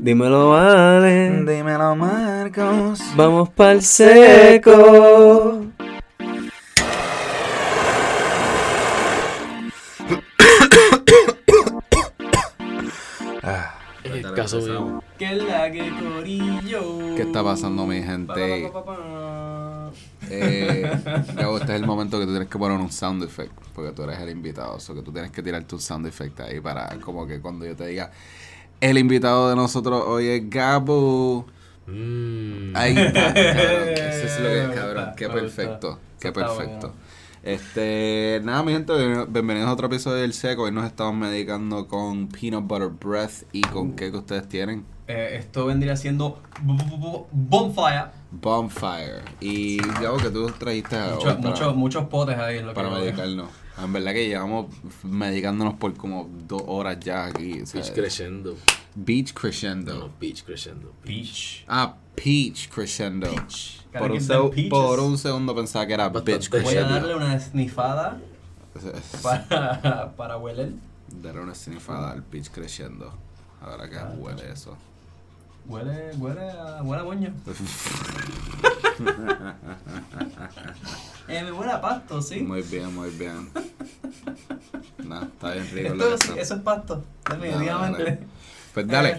Dímelo, vale. Dímelo, Marcos. Vamos pa'l seco. Ah, el caso mío. Que la que corillo. ¿Qué está pasando, mi gente? Eh, Gabo, este es el momento que tú tienes que poner un sound effect, porque tú eres el invitado, o que tú tienes que tirarte un sound effect ahí para como que cuando yo te diga, el invitado de nosotros hoy es Gabo. Mm. Ahí está, cabrón. Eso es lo que es, cabrón. Qué perfecto. Qué perfecto. Este, nada, mi gente, bien- bienvenidos a otro episodio del Seco. Hoy nos estamos medicando con Peanut Butter Breath y con qué que ustedes tienen. Eh, esto vendría siendo Bonfire. Bonfire. Y Gabo, que tú trajiste Mucho- para, muchos, muchos potes ahí en lo para que medicarnos. En verdad que llevamos medicándonos por como dos horas ya aquí. o sea, Beach crescendo. Beach Crescendo. No, no, beach crescendo. Peach. Ah, Peach Crescendo. Peach. Por un, por un segundo pensaba que era Bastante. Bitch Voy a Crescendo. darle una snifada para, para hueler. Darle una snifada al Peach Crescendo. Ahora que Ah, huele eso. Huele, huele a, huele a moño. Eh, me huele a pasto, sí. Muy bien, muy bien. Nah, está bien rico lo que Esto, sí, eso es pasto, definitivamente. Pues dale.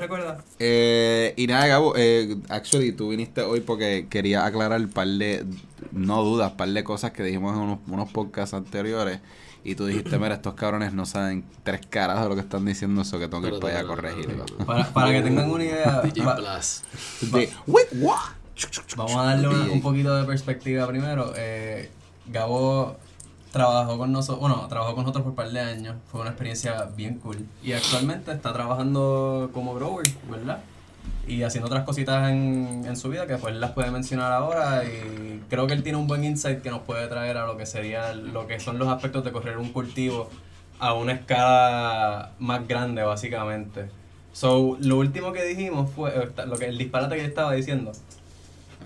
Eh, y nada, Gabo, eh, actually, tú viniste hoy porque quería aclarar un par de, no dudas, par de cosas que dijimos en unos, unos podcasts anteriores. Y tú dijiste, mira, estos cabrones no saben tres caras de lo que están diciendo, eso que tengo que ir para allá a corregirlo. Para, para que tengan una idea, DJ va- Plus. De, wait, what? vamos a darle una- un poquito de perspectiva primero. Eh, Gabo trabajó con nosotros, bueno, trabajó con nosotros por un par de años. Fue una experiencia bien cool. Y actualmente está trabajando como grower, ¿verdad? Y haciendo otras cositas en, en su vida que pues las puede mencionar ahora. Y creo que él tiene un buen insight que nos puede traer a lo que sería lo que son los aspectos de correr un cultivo a una escala más grande, básicamente. So, lo último que dijimos fue, eh, lo que el disparate que yo estaba diciendo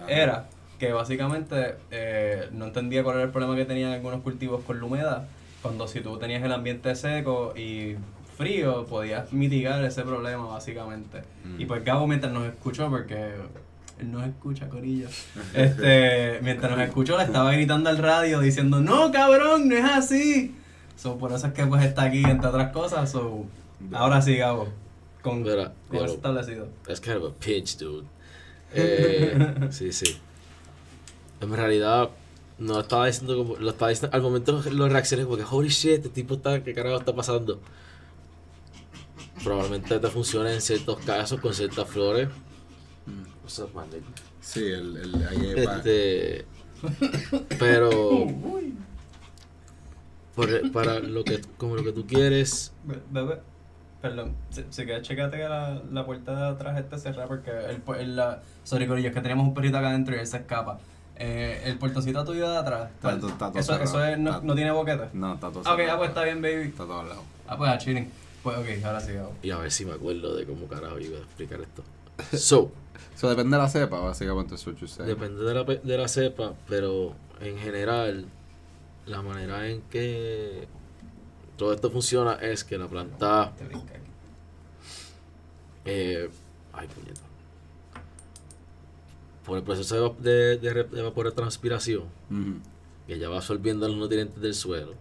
era que básicamente eh, no entendía cuál era el problema que tenían algunos cultivos con la humedad, cuando si tú tenías el ambiente seco y frío, podías mitigar ese problema básicamente. Mm. Y pues Gabo mientras nos escuchó, porque él nos escucha, Corillo, este, mientras nos escuchó le estaba gritando al radio diciendo, no cabrón, no es así. So, por eso es que pues está aquí, entre otras cosas. So, ahora sí, Gabo, con, Mira, con eso establecido. Es kind of a pitch, dude. Eh, sí, sí. En realidad, no estaba diciendo como. Lo estaba diciendo. Al momento lo, reaccioné porque, holy shit, este tipo está. ¿Qué carajo está pasando? Probablemente te funcione en ciertos casos con ciertas flores. Up, man, nigga? Sí, el, el, ahí va. Este. Pero. por- para lo que, como lo que tú quieres. Be- Bebé, perdón, si, si quieres checate que la, la puerta de atrás esté cerrada porque el, el, la, sorry Corillo, es que teníamos un perrito acá adentro y él se escapa. Eh, el puertocito tuyo de atrás, Está to- está todo eso, eso es, no, Está- no tiene boquete. No, está todo Ah, ok, cerrado. ah, pues está bien, baby. Está todo al lado. Ah, pues a chilling. Pues ok, ahora sí, Gabo. Y a ver si me acuerdo de cómo carajo iba a explicar esto. So. Eso depende de la cepa, básicamente, eso. Depende de la, pe- de la cepa, pero en general, la manera en que todo esto funciona es que la planta. Te brinca aquí. eh, ay, puñeta. Por el proceso de, de, de, evapotranspiración, que ya va absorbiendo los nutrientes del suelo,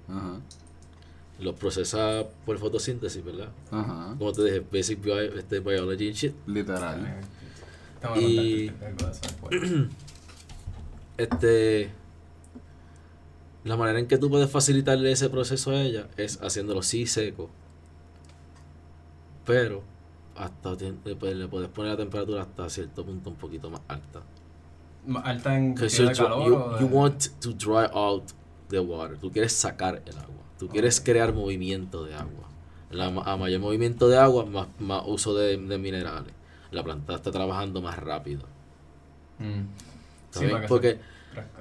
los procesa por fotosíntesis, ¿verdad? Ajá. Como te dije, basic bio- este, biology and shit. Literal. Y-. Este. La manera en que tú puedes facilitarle ese proceso a ella es haciéndolo sí seco. Pero hasta le puedes poner la temperatura hasta cierto punto un poquito más alta. Alta en de calor. you, you want to dry out the water. Tú quieres sacar el agua. Tú quieres crear movimiento de agua. La, a mayor movimiento de agua, más, más uso de, de minerales. La planta está trabajando más rápido. Mm. Porque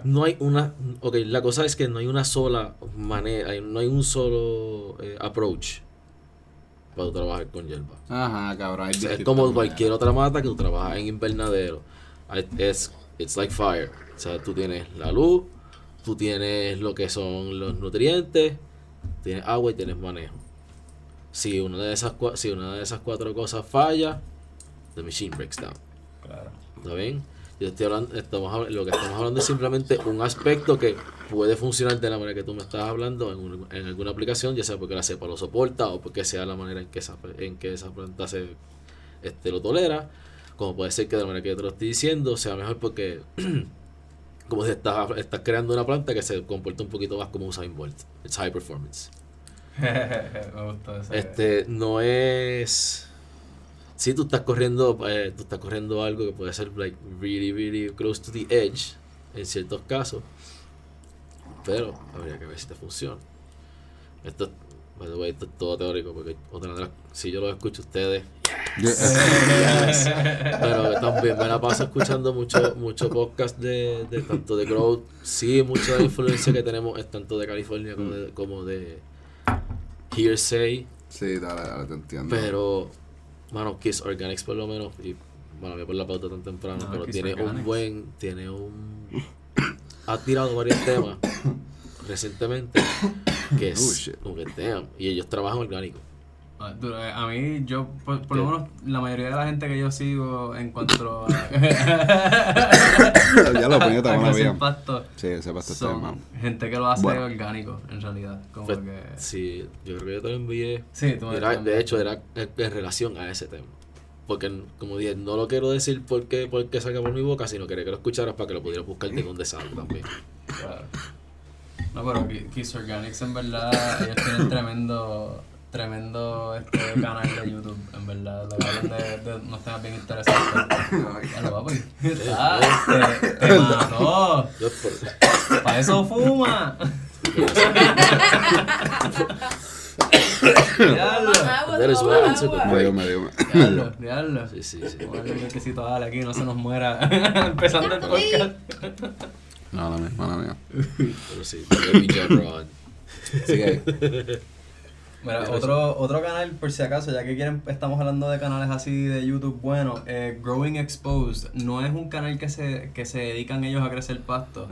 no hay una. Ok, la cosa es que no hay una sola manera, no hay un solo eh, approach para trabajar con hierba. Ajá, cabrón. hay O sea, es como cualquier otra mata que tú trabajas en invernadero. Es, it's like fire. O sea, tú tienes la luz, tú tienes lo que son los nutrientes, tienes agua y tienes manejo. Si una de esas, si una de esas cuatro cosas falla, the machine breaks down. Claro. ¿Está bien? Yo estoy hablando, estamos lo que estamos hablando es simplemente un aspecto que puede funcionar de la manera que tú me estás hablando en, un- en alguna aplicación, ya sea porque la cepa lo soporta o porque sea la manera en que esa, en que esa planta se este, lo tolera, como puede ser que de la manera que yo te lo estoy diciendo sea mejor porque como si estás, estás creando una planta que se comporta un poquito más como Usain Bolt. It's high performance. Me gustó ese. Este, no es. Si tú estás corriendo, eh, tú estás corriendo algo que puede ser like really, really close to the edge en ciertos casos, pero habría que ver si te funciona. Esto, by the way, esto es todo teórico porque otra las- si yo lo escucho a ustedes, Yo- yes. pero también me la paso escuchando mucho, mucho podcast de, de tanto de growth, sí, mucha de la influencia que tenemos es tanto de California como de, como de hearsay. sí, dale, dale, te entiendo. Pero, mano, Kiss Organics por lo menos, y bueno, voy por la pauta tan temprano, No, pero Kiss tiene un Organics. buen, tiene un... ha tirado varios temas recientemente que Oh, es shit. como que damn, y ellos trabajan orgánico. Ah, eh, A mí, yo, por, por lo menos, la mayoría de la gente que yo sigo en cuanto a. ya lo ponía crecer bien. pasto, Sí, ese pasto está mal. gente que lo hace Bueno. orgánico, en realidad. Como Pues, que. Sí, yo creo que yo te lo envié. Sí, tú me Era- de hecho, era en, en relación a ese tema. Porque, como dije, no lo quiero decir porque, porque salga por mi boca, sino quería que lo escucharas para que lo pudieras buscar de dónde sale también. Claro. No, pero Ki- Kiss Organics en verdad, ellos tienen tremendo, tremendo este canal de YouTube, en verdad. Lo que hablan de, de unos temas bien interesantes. Ya lo papi. Ah, te, te mató. Para eso fuma. Diablo. agua, That is toma why I took agua. a Me dio, me dio. Diablo, diablo. Sí, sí, sí. Vamos a darle un quesito a Ale aquí, no se nos muera. Empezando el podcast. No, la mía, mala mía. Pero sí, Baby Jet Rod. Así que, Mira, otro, otro canal, por si acaso, ya que quieren, estamos hablando de canales así de YouTube, bueno, eh, Growing Exposed no es un canal que se, que se dedican ellos a crecer pasto,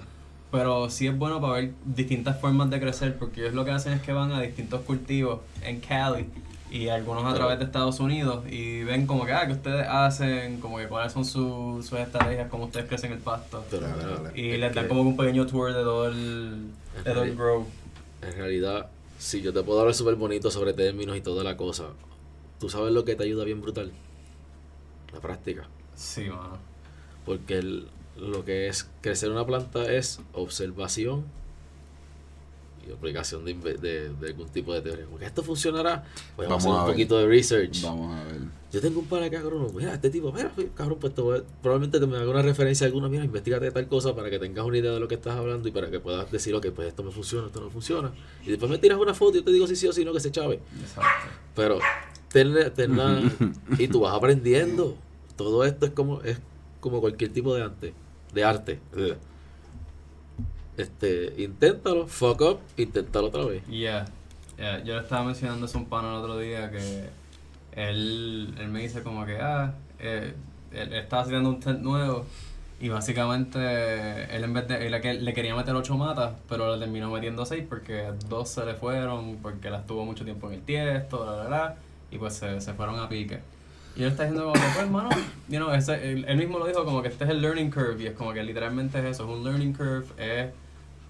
pero sí es bueno para ver distintas formas de crecer, porque ellos lo que hacen es que van a distintos cultivos en Cali y algunos a través de Estados Unidos y ven como que, ah, que ustedes hacen, como que cuáles son sus sus estrategias, cómo ustedes crecen el pasto. Pero. Y es les dan como un pequeño tour de todo el, de todo el grow. En realidad, si yo te puedo hablar súper bonito sobre términos y toda la cosa, tú sabes lo que te ayuda bien brutal. La práctica. Sí, mano. Porque el- lo que es crecer una planta es observación y aplicación de, de, de algún tipo de teoría. Como que esto funcionará, pues vamos, Vamos a a hacer un ver. poquito de research. vamos a ver. Yo tengo un par acá, cabrón. Mira, este tipo, mira, cabrón, pues te voy a- probablemente te me haga una referencia alguna. Mira, investigate tal cosa para que tengas una idea de lo que estás hablando y para que puedas decir, ok, pues esto me funciona, esto no funciona. Y después me tiras una foto y yo te digo si sí o si no que se chave. Exacto. Pero, tenla, tenla, y tú vas aprendiendo. Todo esto es como, es como cualquier tipo de arte. De arte. Este, inténtalo, fuck up, inténtalo otra vez. Yeah. yeah. Yo le estaba mencionando a un pana el otro día que él, él me dice como que, ah, eh, él estaba haciendo un tent nuevo y básicamente él en vez de, él le quería meter ocho matas, pero le terminó metiendo seis porque dos se le fueron, porque las tuvo mucho tiempo en el tiesto, bla, bla, bla, y pues se, se fueron a pique. Y él está diciendo como que, pues, hermano, you know, ese, él, él mismo lo dijo como que este es el learning curve, y es como que literalmente es eso, es un learning curve, es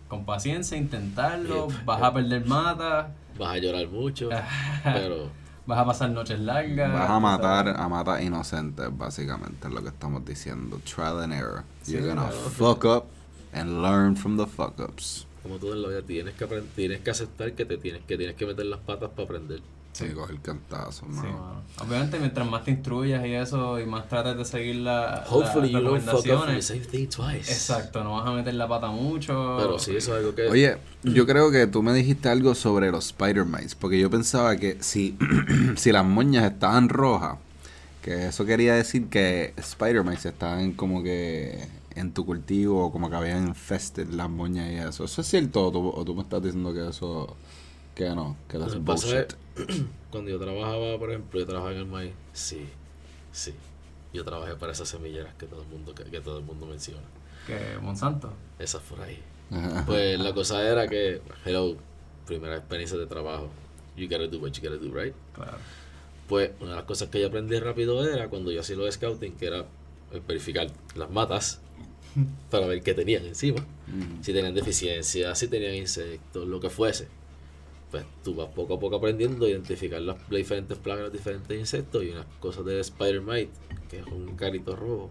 con paciencia intentarlo, vas a perder matas, Vas a llorar mucho, pero vas a pasar noches largas. Vas a matar, sabes. a matar inocentes, básicamente, es lo que estamos diciendo. Trial and error. Sí, You're gonna claro. fuck up and learn from the fuck ups. como tú en la vida tienes que aprender, tienes que aceptar que te tienes que tienes que meter las patas para aprender. Sí, coger cantazo, Sí, mano. mano. Obviamente, mientras más te instruyas y eso, y más trates de seguir la, Hopefully las you don't fuck up from the recomendaciones. same thing twice. Exacto, no vas a meter la pata mucho. Pero sí, eso es algo que Oye, yo creo que tú me dijiste algo sobre los spider mites, porque yo pensaba que si, si las moñas estaban rojas, que eso quería decir que spider mites estaban como que en tu cultivo, o como que habían infested las moñas y eso. ¿Eso es cierto o tú, o tú me estás diciendo que eso, que no, que bullshit? es, cuando yo trabajaba, por ejemplo, yo trabajaba en el maíz, sí, sí. Yo trabajé para esas semilleras que todo el mundo, que, que todo el mundo menciona. Que Monsanto. Esas por ahí. Pues la cosa era que, hello, primera experiencia de trabajo. You gotta do what you gotta do, right? Claro. Pues una de las cosas que yo aprendí rápido era cuando yo hacía lo de scouting, que era eh, verificar las matas para ver qué tenían encima. Si tenían deficiencias, si tenían insectos, lo que fuese. Pues tú vas poco a poco aprendiendo a identificar las, las diferentes plagas, los diferentes insectos y unas cosas de Spider Mite, que es un carito rojo.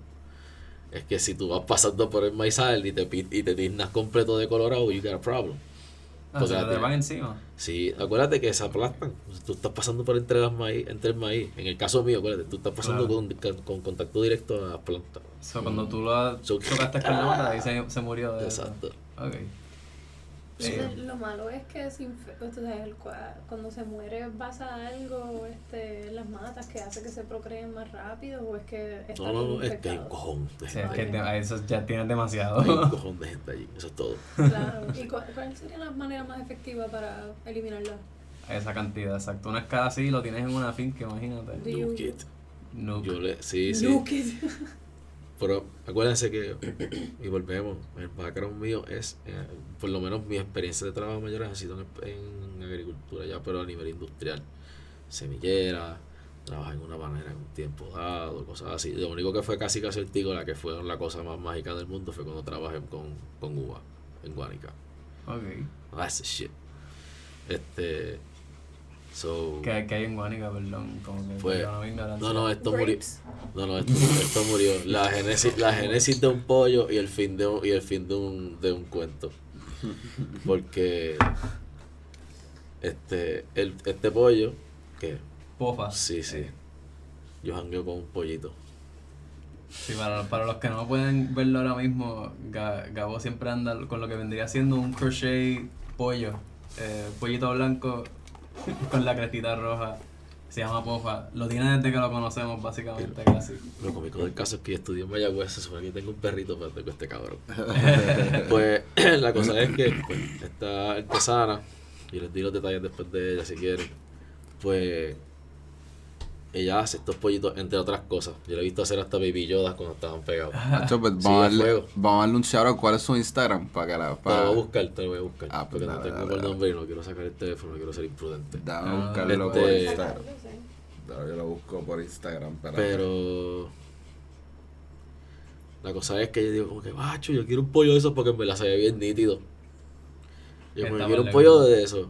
Es que si tú vas pasando por el maizal y te, y te tiznas completo de colorado, you got a problem. Ah, se Porque te van encima. Sí, acuérdate que se aplastan. Tú estás pasando por entre las maíz, entre el maíz. En el caso mío, acuérdate, tú estás pasando Claro. con, con contacto directo a las plantas. So, cuando tú lo chocaste con la ahí se, se murió de eso. Exacto. Entonces, lo malo es que sea, el cua- cuando se muere pasa algo este, en las matas que hace que se procreen más rápido o es que está No, no, no, es que hay un cojón de Sí, gente. es que te- a eso ya tienes demasiado. Hay un cojón de gente allí. Eso es todo. Claro. ¿Y cu- cuál sería la manera más efectiva para eliminarla? Esa cantidad, exacto. Una escala así lo tienes en una finca, imagínate. Nuke it. No. Yo le, sí, sí. Nuke it. Pero acuérdense que, y volvemos, el background mío es, eh, por lo menos mi experiencia de trabajo mayor ha sido en, en agricultura ya, pero a nivel industrial. Semillera, trabajar en una manera en un tiempo dado, cosas así. Lo único que fue casi casi el la que fue la cosa más mágica del mundo fue cuando trabajé con, con uva en Guanica. Ok. That's the shit. Este. So. Que, que hay en Guanica, perdón. Como que Fue-. No, no, esto murió. No, no, esto, esto murió. La génesis, la génesis de un pollo y el fin de un, y el fin de un, de un cuento. Porque este, el, este pollo, que Pofa. sí, sí. Yo jangueo con un pollito. Sí, para, para los que no pueden verlo ahora mismo, Ga- Gabo siempre anda con lo que vendría siendo un crochet pollo. Eh, pollito blanco con la crestita roja. Se llama Pofa. Lo tiene desde que lo conocemos, básicamente, casi. Lo cómico del caso es que yo estudié en Mayagüez, se supone que tengo un perrito, pero tengo este cabrón. pues la cosa es que pues, esta artesana, y les di los detalles después de ella si quieren, pues ella hace estos pollitos, entre otras cosas. Yo le he visto hacer hasta baby yodas cuando estaban pegados. Nacho, pues, Sí, vamos, a a darle, vamos a darle un shout out. ¿Cuál es su Instagram? Para que la. Te Para... lo voy a buscar, te lo voy a buscar. Ah, pues porque no tengo dale, el dale. nombre y no quiero sacar el teléfono, no quiero ser imprudente. Dame a Ah, buscarlo este- por Sacarlo, Instagram. Yo lo busco por Instagram. espérate. Pero la cosa es que yo digo como que, macho, yo quiero un pollo de esos porque me la sabía bien nítido. Yo me quiero un pollo de eso.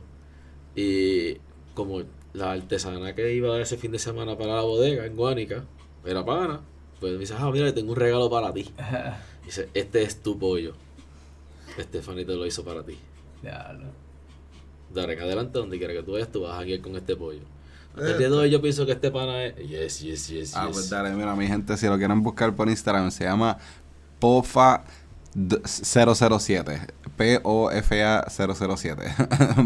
Y como la artesana que iba ese fin de semana para la bodega en Guánica, era pana, pues me dice, ah, mira, tengo un regalo para ti. Dice, este es tu pollo. Stephanie te lo hizo para ti. Diablo. De ahora en adelante, donde quiera que tú vayas, tú vas a ir con este pollo. Hasta el día de hoy yo pienso que este pana es... Yes, yes, yes, Ah, yes. pues dale, mira, mi gente, si lo quieren buscar por Instagram, se llama Pofa 007. P-O-F-A 007.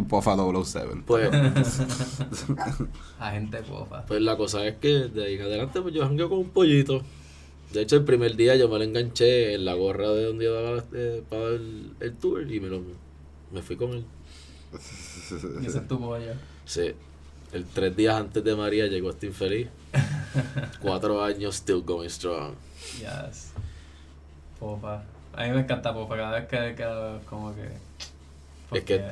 Pofa 007. Pues, Agente Pofa. pues la cosa es que de ahí en adelante pues yo jangueo con un pollito. De hecho, el primer día yo me lo enganché en la gorra de donde yo daba eh, para el, el tour y me lo me fui con él. Y ese es tu pollo. Sí. El tres días antes de María llegó este infeliz. Cuatro años, still going strong. Yes. Pofa. A mí me encanta Pofa. Cada vez que, veo es como que. Es que-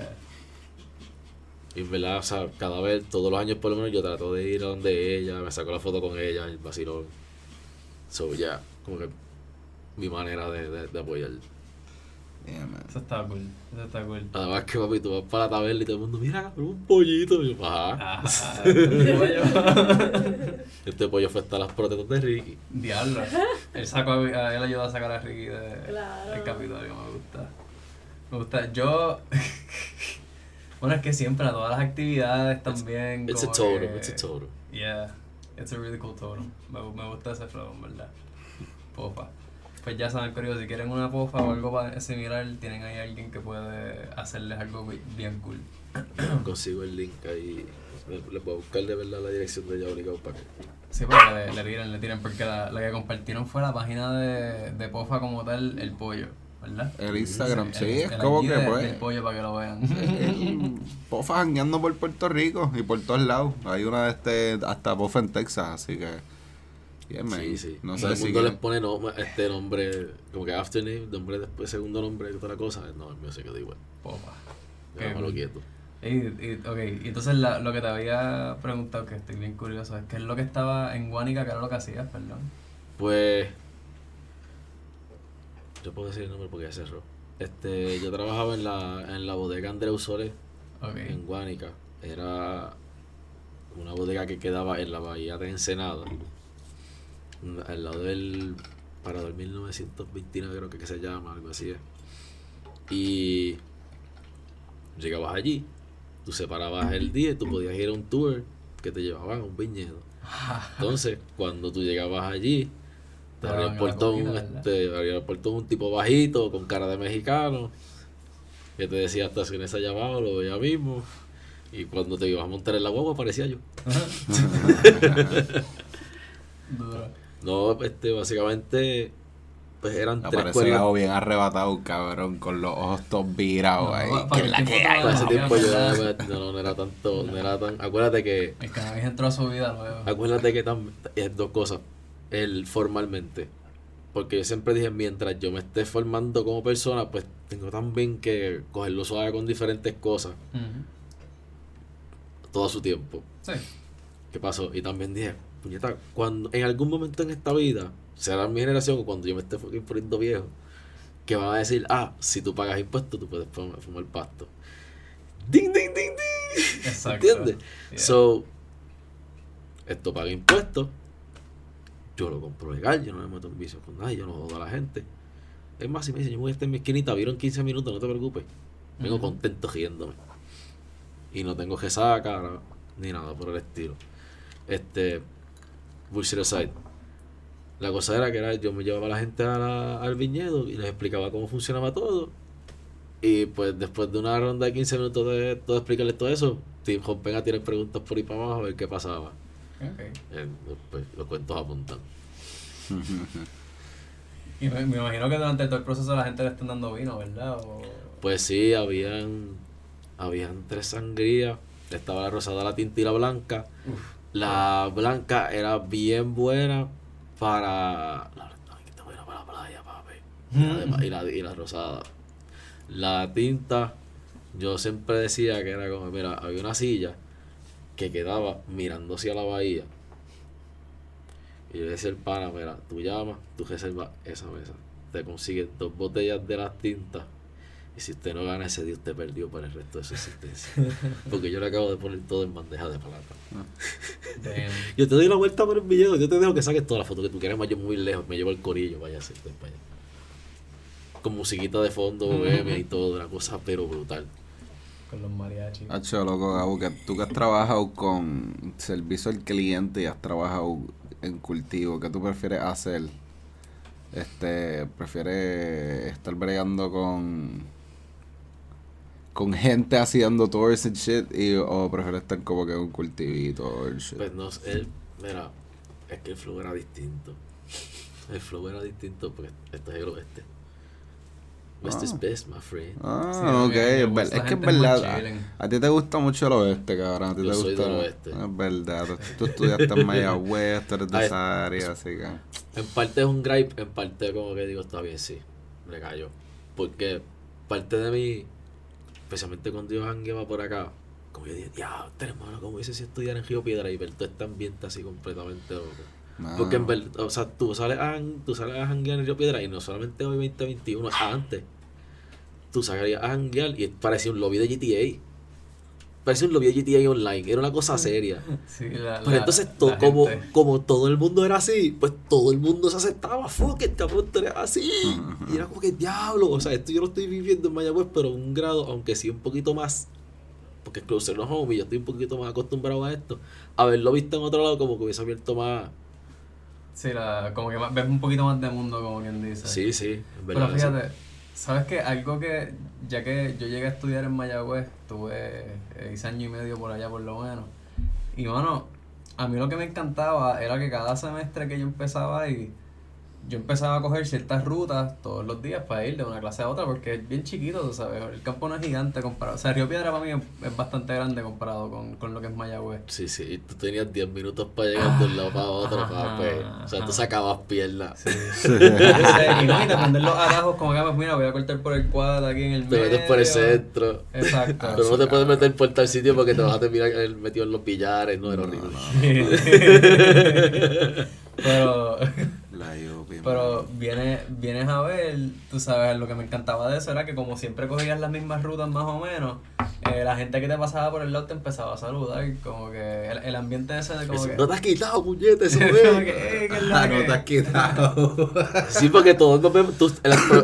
Y en verdad, o sea, cada vez, todos los años por lo menos, yo trato de ir a donde ella, me saco la foto con ella, el vacilón. So, ya, como que mi manera de, de, de apoyar. Yeah, man. Eso está cool. Eso está cool. Además que papi, tú vas para la taberna y todo el mundo, mira, un pollito. Y yo, ajá. Ah, este pollo. Este fue hasta las protestas de Ricky. Diablo. Él, sacó, a- él ayudó a sacar a Ricky de, Claro. del Capitolio. Me gusta. Me gusta. Yo. bueno, es que siempre a todas las actividades también. It's a como totem, que- it's a totem. Yeah. It's a really cool totem. Me, me gusta ese flow, en verdad. Pofa. Pues ya saben, curioso, si quieren una pofa o algo para similar, tienen ahí alguien que puede hacerles algo bi- bien cool. Consigo el link ahí. Le voy a buscar de verdad la dirección de ella obligado para que. Sí, pero le, le tiren, le tiren, porque la, la que compartieron fue la página de, de Pofa como tal, el pollo, ¿verdad? El Instagram, sí, el- es el como que de- pues. del pollo para que lo vean. el Pofa jangueando por Puerto Rico y por todos lados. Hay una de este, hasta Pofa en Texas, así que. Yeah, man. Sí, sí. No Todo el si. mundo les pone no, este nombre, como que after name, nombre después, segundo nombre y toda la cosa. No, el mío se quedó igual. Pofa. Déjamelo cool. quieto. Y, y, ok, y entonces la, lo que te había preguntado, que estoy bien curioso, es qué es lo que estaba en Guanica, que era lo que hacías, perdón. Pues. Yo puedo decir el nombre porque ya cerró. Este, yo trabajaba en la, en la bodega Andreu Sole Ok. en Guánica. Era una bodega que quedaba en la bahía de Ensenada. Al lado del Parador 1929 creo que, que se llama, algo así es. Y llegabas allí, tú separabas el día y tú podías ir a un tour que te llevaban a un viñedo. Entonces, cuando tú llegabas allí, te Te abría el portón, este, abría el portón un tipo bajito, con cara de mexicano, que te decía estaciones allá abajo, lo veía mismo. Y cuando te ibas a montar en la guagua aparecía yo. No, este, básicamente, pues eran tres Aparece periodos. Gabo bien arrebatado, cabrón, con los ojos todos virados No, ahí. que la que hay. Para ese No, tiempo yo no, no, no era tanto, no era tan. Acuérdate que, El cannabis entró a su vida luego. acuérdate que tam- es dos cosas. El formalmente. Porque yo siempre dije, mientras yo me esté formando como persona, pues tengo también que cogerlo suave con diferentes cosas. Todo su tiempo. Sí. ¿Qué pasó? Y también dije, puñeta, cuando en algún momento en esta vida, será mi generación o cuando yo me esté poniendo viejo, que van a decir, ah, si tú pagas impuestos, tú puedes fumar, fumar pasto. ¡Ding, ding, ding, ding! Exacto. ¿Entiendes? Yeah. So, esto paga impuestos, yo lo compro legal, yo no me meto en vicio con nadie, yo no jodo a la gente. Es más, si me dicen, yo voy a estar en mi esquinita, vieron 15 minutos, no te preocupes. Vengo contento riéndome. Y no tengo resaca no, ni nada por el estilo. Este, bullshit aside. La cosa era que era, yo me llevaba a la gente a la- al viñedo y les explicaba cómo funcionaba todo. Y pues después de una ronda de 15 minutos de todo explicarles todo eso, Tim Hoppen a tirar preguntas por ahí para abajo a ver qué pasaba. Ok. Eh, pues, los cuentos apuntan. Y me, me imagino que durante todo el proceso la gente le están dando vino, ¿verdad? O... Pues sí, habían, habían tres sangrías. Estaba la rosada, la tinta y la blanca. La blanca era bien buena para. La, ay, que está buena para la playa, papi. Y la, de- y, la, y la rosada. La tinta, yo siempre decía que era como, mira, había una silla que quedaba mirando hacia la bahía. Y yo decía al pana, mira, tú llamas, tú reservas esa mesa. Te consigues dos botellas de las tintas. Y si usted no gana ese día, usted perdió para el resto de su existencia. Porque yo le acabo de poner todo en bandeja de plata. Yo te doy la vuelta por el video, yo te dejo que saques todas las fotos que tú quieras, más yo muy lejos, me llevo el corillo, vaya a estoy para allá. Con musiquita de fondo, bohemia y todo, una cosa pero brutal. Con los mariachis. Hacho, loco, Gabo, que tú que has trabajado con servicio al cliente y has trabajado en cultivo, ¿qué tú prefieres hacer? Este, ¿prefieres estar bregando con con gente haciendo tours and shit y, o prefieres estar como que en un cultivito and shit? Pues no sé, él, mira, es que el flow era distinto. El flow era distinto porque este es el oeste. West is Ah. best, my friend. Ah, Sí, ok, me es, ver- que es verdad. A, a ti te gusta mucho el oeste, cabrón. A ti Yo te soy gusta. del oeste. Es verdad. Tú, tú estudiaste en Mayagüez, tú eres de esa área, así que. En parte es un gripe, en parte como que digo, está bien, sí, le cayó. Porque parte de mí, especialmente cuando yo jangueaba por acá, como yo dije, ya, hermano, como dice si estudiar en Río Piedra y ver todo este ambiente así completamente loco. no. Porque en verdad, o sea, tú sales a, tú sales a janguear en Río Piedra y no solamente hoy 2021, antes. Tú salías a janguear y parecía un lobby de GTA. Parecía un lobby de GTA online, era una cosa seria. Sí, la, Pero la- entonces, to- la como, gente- como todo el mundo era así, pues todo el mundo se aceptaba, fuck it, cabrón, tú eres así. Y era como que diablo, o sea, esto yo lo estoy viviendo en Mayagüez, pero en un grado, aunque sí un poquito más, porque es closer no homie, yo estoy un poquito más acostumbrado a esto. Haberlo visto en otro lado, como que hubiese abierto más. Sí, la, como que más- ves un poquito más de mundo, como quien dice. Sí, sí, Pero verdad. sí. fíjate, ¿sabes qué? Algo que, ya que yo llegué a estudiar en Mayagüez, tuve hice año y medio por allá por lo menos. Y bueno, a mí lo que me encantaba era que cada semestre que yo empezaba ahí, yo empezaba a coger ciertas rutas todos los días para ir de una clase a otra porque es bien chiquito, tú sabes. El campo no es gigante comparado. O sea, Río Piedra para mí es, bastante grande comparado con, con lo que es Mayagüez. Sí, sí, y tú tenías 10 minutos para llegar de un lado para otro, Ajá, papi. O sea, tú sacabas piernas. Sí. y no, y te ponen los atajos como que, pues mira, voy a cortar por el cuadro aquí en el Te medio. metes por el centro. Exacto. Pero no te puedes meter por tal sitio porque te vas a terminar metido en los billares, no era horrible. pero La Yupi, pero vienes, vienes a ver, tú sabes, lo que me encantaba de eso era que como siempre cogías las mismas rutas más o menos, eh, la gente que te pasaba por el lado te empezaba a saludar, como que el, el ambiente ese de como Eso, que... No te has quitado, puñete, eso que, eh, que Ah, no te has quitado. Sí, porque todos nos vemos. tú-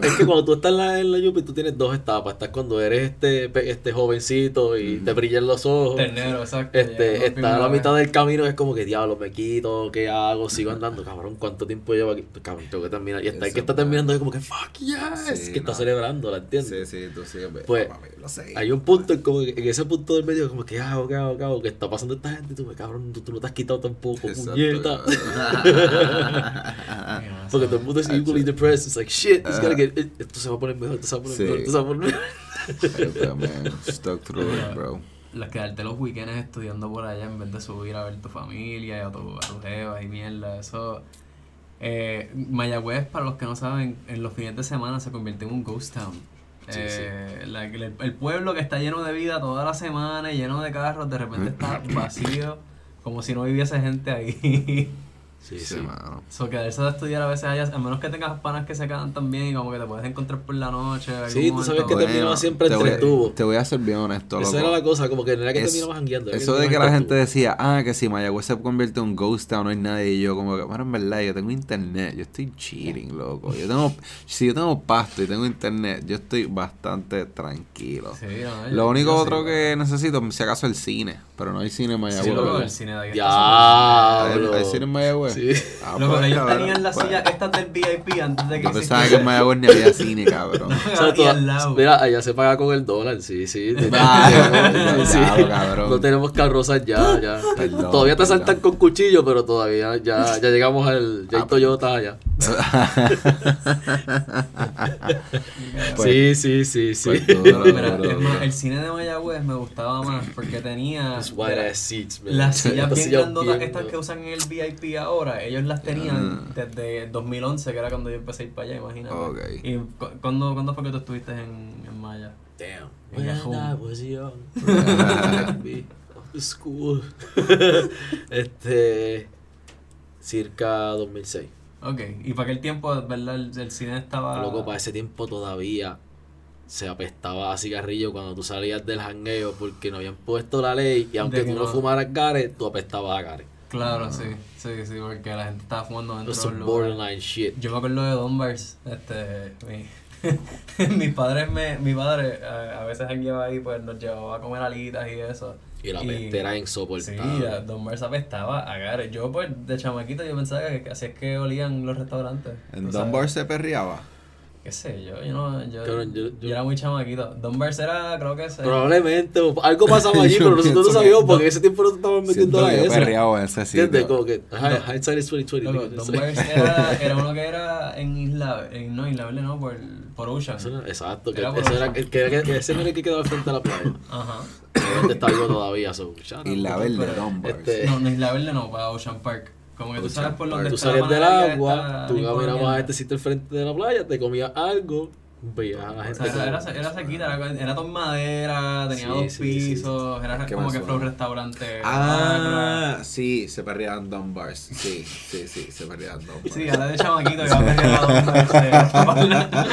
es que cuando tú estás en la, en la Yupi, tú tienes dos etapas. Estás cuando eres este, este jovencito y te brillan los ojos. Ternero, exacto. Este, está a la mitad del camino, es como que diablo, me quito, ¿qué hago? Sigo andando, cabrón, ¿cuánto tiempo llevo aquí? Cabrón, tengo que terminar. Y está el que está Eso, terminando, es como que fuck yes, Sí, que está celebrando, ¿la entiendes? Sí, sí, tú sigues. Pues, papi, lo sé. Hay un punto en, como que en ese punto del medio, como que hago, qué hago, qué hago, que está pasando esta gente, tú, cabrón, tú, tú no te has quitado tampoco, Exacto. puñeta. Porque todo el mundo es equally depressed. It's like, shit, Ajá. gotta get, eh, esto se va a poner mejor, esto se va a poner Sí. mejor, esto se va a poner mejor. Man, Stuck through it, bro. Las quedarte los weekends estudiando por allá en vez de subir a ver tu familia y a tu, a tus jevas y mierda, eso... Eh, Mayagüez, para los que no saben, en los fines de semana se convierte en un ghost town. Sí, Eh, la- el, el pueblo que está lleno de vida toda la semana y lleno de carros, de repente está vacío, como si no viviese gente ahí. Sí, Sí, sí. mano. So, quedarse a estudiar a veces allá, a menos que tengas panas que se quedan también y como que te puedes encontrar por la noche. Sí, tú sabes que terminaba siempre te entre voy, tubos. Te voy a ser bien honesto, Esa loco. era la cosa, como que no era que Es- terminabas jangueando. Eso de que la gente decía, ah, que si Mayagüez se convierte en un ghost town, no hay nadie. Y yo, como que, bueno, en verdad, yo tengo internet, yo estoy cheating, loco. Yo tengo, si yo tengo pasto y tengo internet, yo estoy bastante tranquilo. Sí, no, Lo único otro que necesito, si acaso, el cine. Pero no hay cine en Mayagüez. Sí, loco, el cine de ahí está ¿Hay, Diablo. hay cine en Mayagüez? Sí. Ah, Loco, pues, ellos cabrón, tenían las pues. sillas estas del VIP antes de que Yo pensaba que en Mayagüez ni había cine, cabrón. O sea, Aquí toda- al lado. mira, allá se paga con el dólar, sí, sí. Ah, Sí, sí. claro, cabrón. No tenemos carrozas ya, ya. Perdón, todavía te perdón. saltan con cuchillo, pero todavía ya, ya llegamos al. Ya hay Ah, Toyota allá. Pues- sí, sí, sí, sí. pues es más, duro. el cine de Mayagüez me gustaba más porque tenía White ass seats, man. las sillas bien grandotas estas que usan en el VIP ahora, ellos las tenían Ah. desde 2011, que era cuando yo empecé a ir para allá, imagínate. ¿Y cu- cuándo, cuándo fue que tú estuviste en, en Maya? Damn. En When. I was young, off to school. este. Circa 2006. Ok, y para aquel tiempo, ¿verdad? El, el cine estaba... Loco, para ese tiempo todavía se apestaba a cigarrillo cuando tú salías del jangueo porque no habían puesto la ley y aunque tú no no- fumaras gare, tú apestabas a gare. Claro, sí, sí, sí, porque la gente estaba fumando dentro Eso de los borderline shit. Yo me acuerdo de Don Bars, este, mi, mis padres me, mi padre a, a veces jangueaba ahí, pues nos llevaba a comer alitas y eso. Y la peste era insoportable. Sí, a- Don Bars apestaba a gare. Yo pues de chamaquito yo pensaba que, así es que olían los restaurantes. ¿En. Dunbar se perreaba? Qué sé yo, yo no, yo, Cabrón, yo- yo, yo- era muy chamaquito. Don Bars era, creo que ese. Probablemente, o algo pasaba allí, pero nosotros no sabíamos porque en ese tiempo no estábamos metiendo Siento a que yo eso. perreaba en ese ¿Entiendes? sitio. Como que, ajá, hindsight is 2020. Loco, Don Bars era, era uno que era en Isla, en, no, Isla Verde no, por, por Ocean. Eso no- Exacto, que, Era por ese era, Ocean. que, que, que ese era el que quedaba frente a la playa. Ajá. Este está vivo todavía, so, shout out. Y la verde, Dunbar. este- No, no Isla Verde no, para Ocean Park. Como que tú sabes por donde Tú está la salías del agua, tú caminabas a este sitio al frente de la playa, te comías algo, veías a la O gente. sea, era, como- era sequita, era, era todo en madera, tenía Sí, dos sí, sí. pisos, era ¿Qué como que fue un restaurante. Ah, sí, se perreaban Dunbars. Sí, sí, sí, se perreaban Dunbars. Sí, ahora de chamaquito iba a perder a dos meses.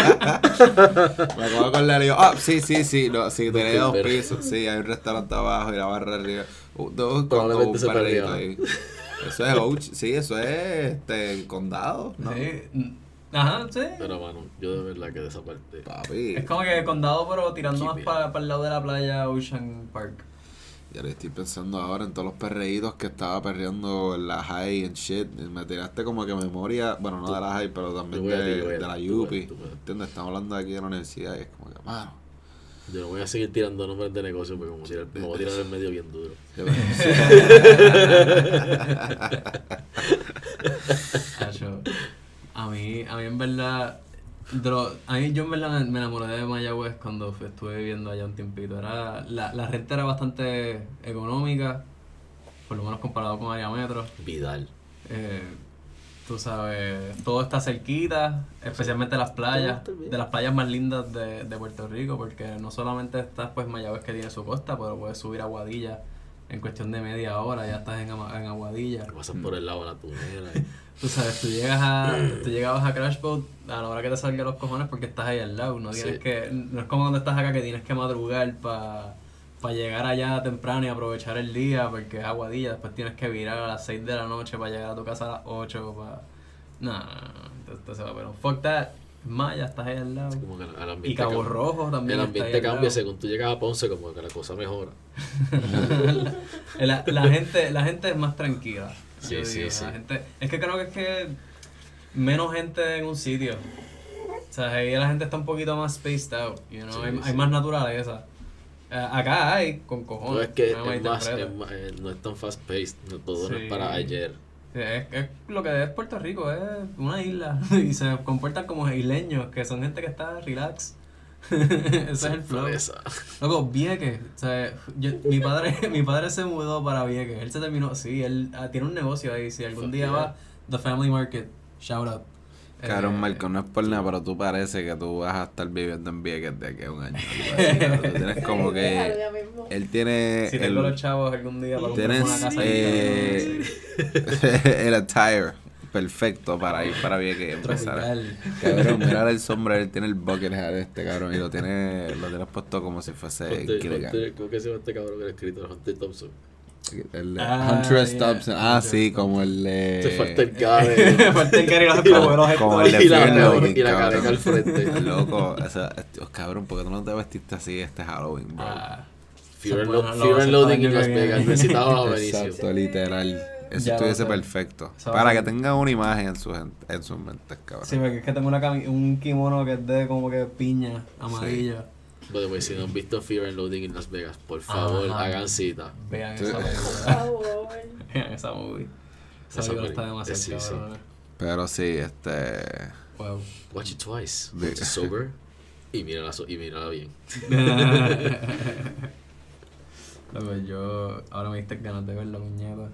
Me de acordar y yo, ah, sí, sí, sí, no, sí, tenía dos pisos, sí, hay un restaurante abajo y la barra arriba. Uh, dos, Probablemente con se un perrito perdió. ahí. Eso es Ouch, sí, eso es este, el condado, ¿no? Sí. Ajá, sí. Pero, mano, yo de verdad que de esa parte. Papi, Es como que condado, pero tirando más it. para el lado de la playa Ocean Park. ya le estoy pensando ahora en todos los perreitos que estaba perreando en la high and shit. Me tiraste como que memoria, bueno, no de la high, pero también de, de la Yupi. ¿Entiendes? Estamos hablando aquí de la universidad y es como que, mano. Yo no voy a seguir tirando nombres de negocio porque como tirar, me voy a tirar en medio bien duro. A mí, a mí en verdad, lo- a mí yo en verdad me, me enamoré de Mayagüez cuando estuve viviendo allá un tiempito. Era, la, la renta era bastante económica, por lo menos comparado con área metro. Vidal. Eh, tú sabes, todo está cerquita, especialmente las playas, de las playas más lindas de, de Puerto Rico, porque no solamente estás pues Mayagüez que tiene su costa, pero puedes subir a Aguadilla en cuestión de media hora, ya estás en, en Aguadilla. Pasas por el lado de la tunela. y- Tú sabes, tú llegas a, tú llegabas a Crash Boat a la hora que te salga los cojones porque estás ahí al lado, no tienes Sí. que, no es como cuando estás acá que tienes que madrugar para llegar allá temprano y aprovechar el día porque es aguadilla, después tienes que virar a las 6 de la noche para llegar a tu casa a las 8 para... No, no, no, entonces se va, pero fuck that, Maya, estás ahí al lado. Como que el ambiente Y Cabo cambia. Rojo también El ambiente cambia según tú llegas a Ponce, como que la cosa mejora. la, la gente la gente es más tranquila Sí, sí, digo, sí. la gente es que creo que es que menos gente en un sitio o sea ahí la gente está un poquito más spaced out you know? Sí, hay, sí. hay más naturaleza acá hay con No cojones es que no es más, malinterpretes. es más- eh, no es tan fast paced, no, todo no es para ayer. Es, es lo que es Puerto Rico es una isla y se comportan como isleños que son gente que está relax ese es el flow. Loco, Vieques, o sea, yo- mi padre, mi padre se mudó para Vieques, él se terminó, sí, él ah, tiene un negocio ahí, si algún día va, The Family Market, shout out. Cabrón, Eh, Marco, no es por nada, pero tú parece que tú vas a estar viviendo en Vieques de aquí a un año. Tú tienes como que... ya mismo. Él tiene... Si tengo el- los chavos algún día para Tienes una casa eh, ahí, el attire perfecto para ir para Vieques y empezar. Cabrón, mira el sombrero, él tiene el bucket hat este cabrón y lo tiene, lo tienes puesto como si fuese ponte- ¿Cómo que se llama este cabrón que era escrito? Hunter Thompson. El, Ah, Huntress yeah. Thompson. Ah, sí, como el de... Te falta el cabe. Falta el cari los abuelos como el de y la, y careca al frente. Loco, o sea, este- cabrón, ¿por qué tú no te vestiste así este Halloween, bro? Ah, Fear and, Bueno, Lo- lo Fear vas a and Loading en Las Vegas. Necesitaba. Exacto, literal. Eso Ya estuviese perfecto. Para que ser. tengan una imagen en sus, en sus mentes, cabrón. Sí, porque es que tengo una un kimono que es de como que piña amarilla. Bueno, pues si no han visto Fear and Loading en Las Vegas, por favor, Ajá. hagan cita. Vean esa Por favor. Vean esa movie. Esa Esa película está demasiado sí. Pero sí, este... Wow. Watch it twice. Watch it sober. Y mírala, so- y mírala bien. Loco, yo ahora me diste ganas de ver la muñeca.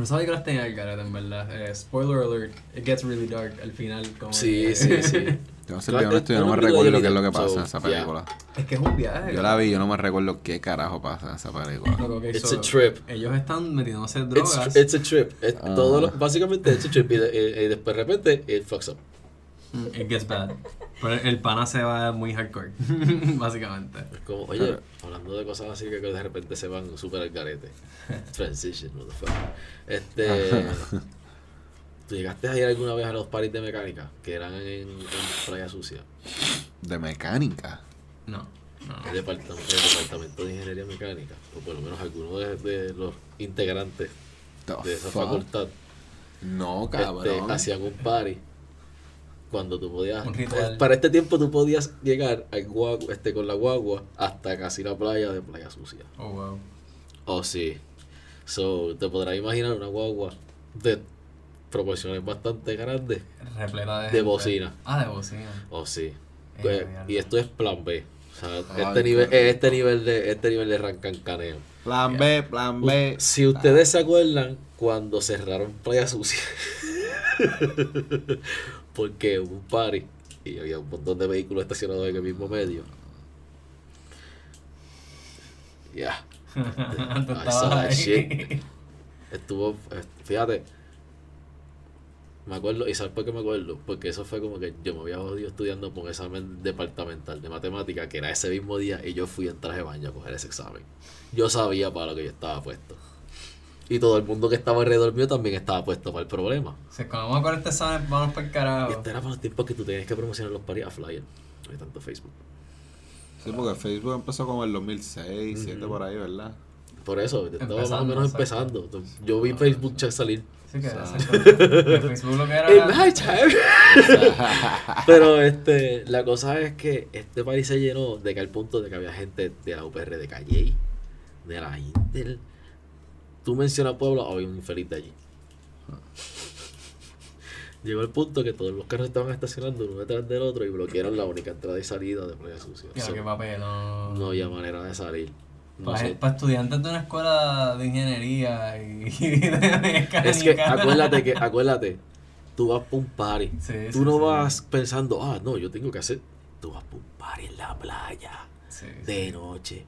No sabía que las tenía el garete, en verdad. Eh, spoiler alert, it gets really dark al final. Como Sí, que- sí, sí. Yo no sé, yo honesto, yo es no me recuerdo qué es lo que pasa en so, esa yeah. película. es que es un viaje. Yo la vi, yo no me recuerdo qué carajo pasa en esa película. Loco, ok, It's so, a trip. Ellos están metiéndose It's, drogas. it's a trip. Es Ah. todo lo- básicamente, it's a trip. Y, de- y- y después de repente, it fucks up. It gets bad. Pero el pana se va muy hardcore, básicamente. Es como, oye, hablando de cosas así que de repente se van súper al garete. Transition, motherfucker. Este. ¿Tú llegaste a ir alguna vez a los paris de mecánica que eran en, en Playa Sucia? De mecánica. No, no. El departamento, el departamento de ingeniería mecánica, o por lo menos algunos de, de los integrantes The de esa fuck? facultad, No, este, cabrón. hacían un party cuando tú podías. Un ritual. Para este tiempo tú podías llegar al guagua, este, con la guagua hasta casi la playa de Playa Sucia. Oh, wow. Oh, sí. So, te podrás imaginar una guagua de proporciones bastante grandes. Repleta de. De bocina. Ah, de bocina. Oh, sí. Eh, Pues, y esto es plan B. O sea, Ay, este nivel, este nivel de, este nivel de rancancaneo. Plan B, plan B. Si ustedes se acuerdan cuando cerraron Playa Sucia, porque hubo un party y había un montón de vehículos estacionados en el mismo medio. Ya. Shit. Estuvo, eh, fíjate, me acuerdo, y ¿sabes por qué me acuerdo? Porque eso fue como que yo me había jodido estudiando por un examen departamental de matemática, que era ese mismo día, y yo fui en traje de baño a coger ese examen. Yo sabía para lo que yo estaba puesto. Y todo el mundo que estaba alrededor mío también estaba puesto para el problema. Si cuando vamos a este examen, vamos para el Y carajo. este era para los tiempos que tú tenías que promocionar los paris a flyer. No hay tanto Facebook. Sí, porque Facebook empezó como en el 2006, 2007 por ahí, ¿verdad? Por eso, estaba más o menos exacto. empezando. Yo vi Facebook ya salir. Sí, que O sea. Facebook lo que era. Time. Pero este, la cosa es que este país se llenó de que al punto de que había gente de la UPR de Calle, de la Intel. Tú mencionas Pueblo, había un infeliz de allí. Llegó el punto que todos los carros estaban estacionando uno detrás del otro y bloquearon la única entrada y salida de Playa Sucia. So, qué papelón. no había manera de salir. No Para, sé. estudiantes de una escuela de ingeniería y, y de mecánica. Es que acuérdate que, acuérdate, tú vas para un party. Sí, tú sí, no sí. vas pensando, ah, no, yo tengo que hacer. Tú vas para un party en la playa, Sí, de noche.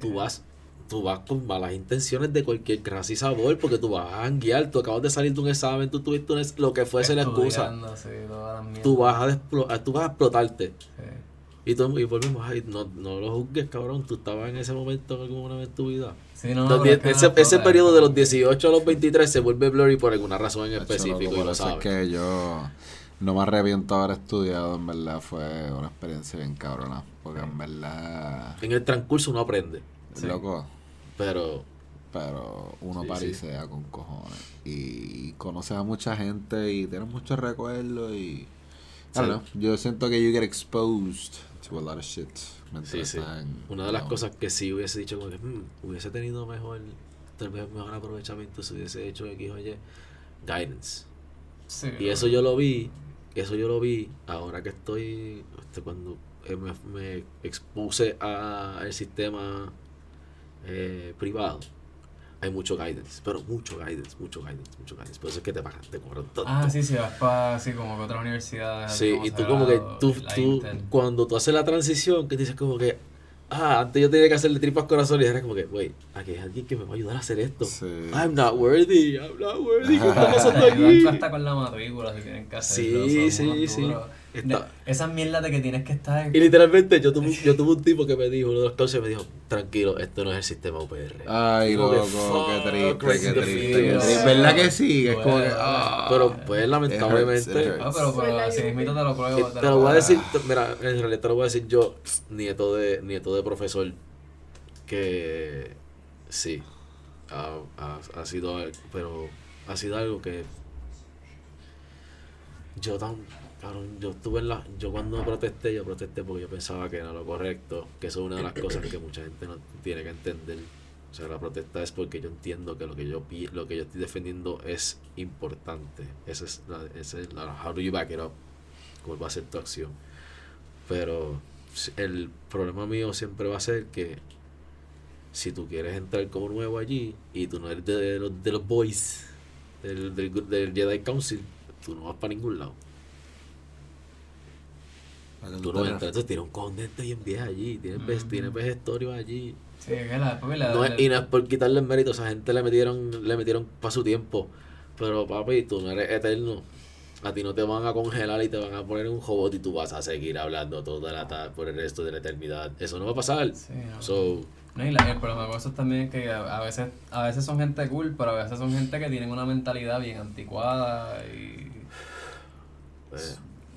Tú vas, tú vas con malas intenciones de cualquier clase y sabor, porque tú vas a janguear, tú acabas de salir de un examen, tú tuviste un lo que fuese la excusa. Sí. Tú vas a, tú vas a explotarte. Sí. Y, tú, y volvemos ahí, no, no lo juzgues, cabrón. Tú estabas en ese momento en alguna vez en tu vida. Sí, no, Los pero die- es que no ese, ese periodo de los explota. 18 a los 23 se vuelve blurry por alguna razón en específico y lo eso es sabes. que yo no me arrepiento de haber estudiado, en verdad fue una experiencia bien cabrona. Porque en verdad, En el transcurso uno aprende, Sí. loco, pero pero uno Sí, parisea con cojones. Y conoces a mucha gente y tienes muchos recuerdos y... I don't know, yo siento que you get exposed to a lot of shit. sí, sí. Una de las know. cosas que sí hubiese dicho como que "Hmm, hubiese tenido mejor, tal vez mejor aprovechamiento si hubiese hecho X o Y, guidance. Sí, Y eso yo lo vi, eso yo lo vi ahora que estoy, este, cuando me, me expuse a- al sistema eh, privado. Hay mucho guidance, pero mucho guidance, mucho guidance, mucho guidance. Por eso es que te pagan, te cobran todo. Ah, sí, sí, vas para así como que otras universidades. así Sí, y tú como que tú, tú cuando tú haces la transición, que dices como que, ah, antes yo tenía que hacerle tripas corazón y era como que, wait, aquí hay alguien que me va a ayudar a hacer esto. Sí. I'm not worthy, I'm not worthy, ¿qué está pasando aquí? hasta con la matrícula si tienen que hacerlo. Sí, sí, sí. duros. Está- esas mierdas de que tienes que estar. Y literalmente yo tuve, yo tuve un tipo que me dijo, uno de los coaches me dijo, tranquilo, esto no es el sistema UPR. Ay, loco, qué triste, qué triste, face. qué triste. ¿Verdad que sí? Es como que... Ah. Pero pues lamentablemente... It hurts, it Ah, pero, pero yo. mismito te lo Eh, pruebo. te lo voy a decir, te- mira, en realidad te lo voy a decir yo, nieto de, nieto de profesor, que sí, ha, ha- ha sido, pero ha sido algo que yo tan, cabrón, yo estuve en la, yo cuando protesté, yo protesté porque yo pensaba que era lo correcto, que eso es una de las cosas que mucha gente no tiene que entender. O sea, la protesta es porque yo entiendo que lo que yo lo que yo estoy defendiendo es importante. Esa es la, esa es la how do you back it up? ¿Cuál va a ser tu acción? Pero el problema mío siempre va a ser que si tú quieres entrar como nuevo allí y tú no eres de, los, de los boys del, del, del Jedi Council, tú no vas para ningún lado. Tú no entras. Entonces tienes un cojón de gente bien vieja allí, tienes, ves- Ujú. tienes vejestorios allí. Sí, que la, la, No la- es, y no es por quitarle el mérito, esa gente le metieron, le metieron para su tiempo. Pero papi, tú no eres eterno. A ti no te van a congelar y te van a poner un robot y tú vas a seguir hablando toda la tarde por el resto de la eternidad. Eso no va a pasar. Sí, no. So, No, y la- el problema con eso es también que a, a veces a veces son gente cool, pero a veces son gente que tienen una mentalidad bien anticuada y eh,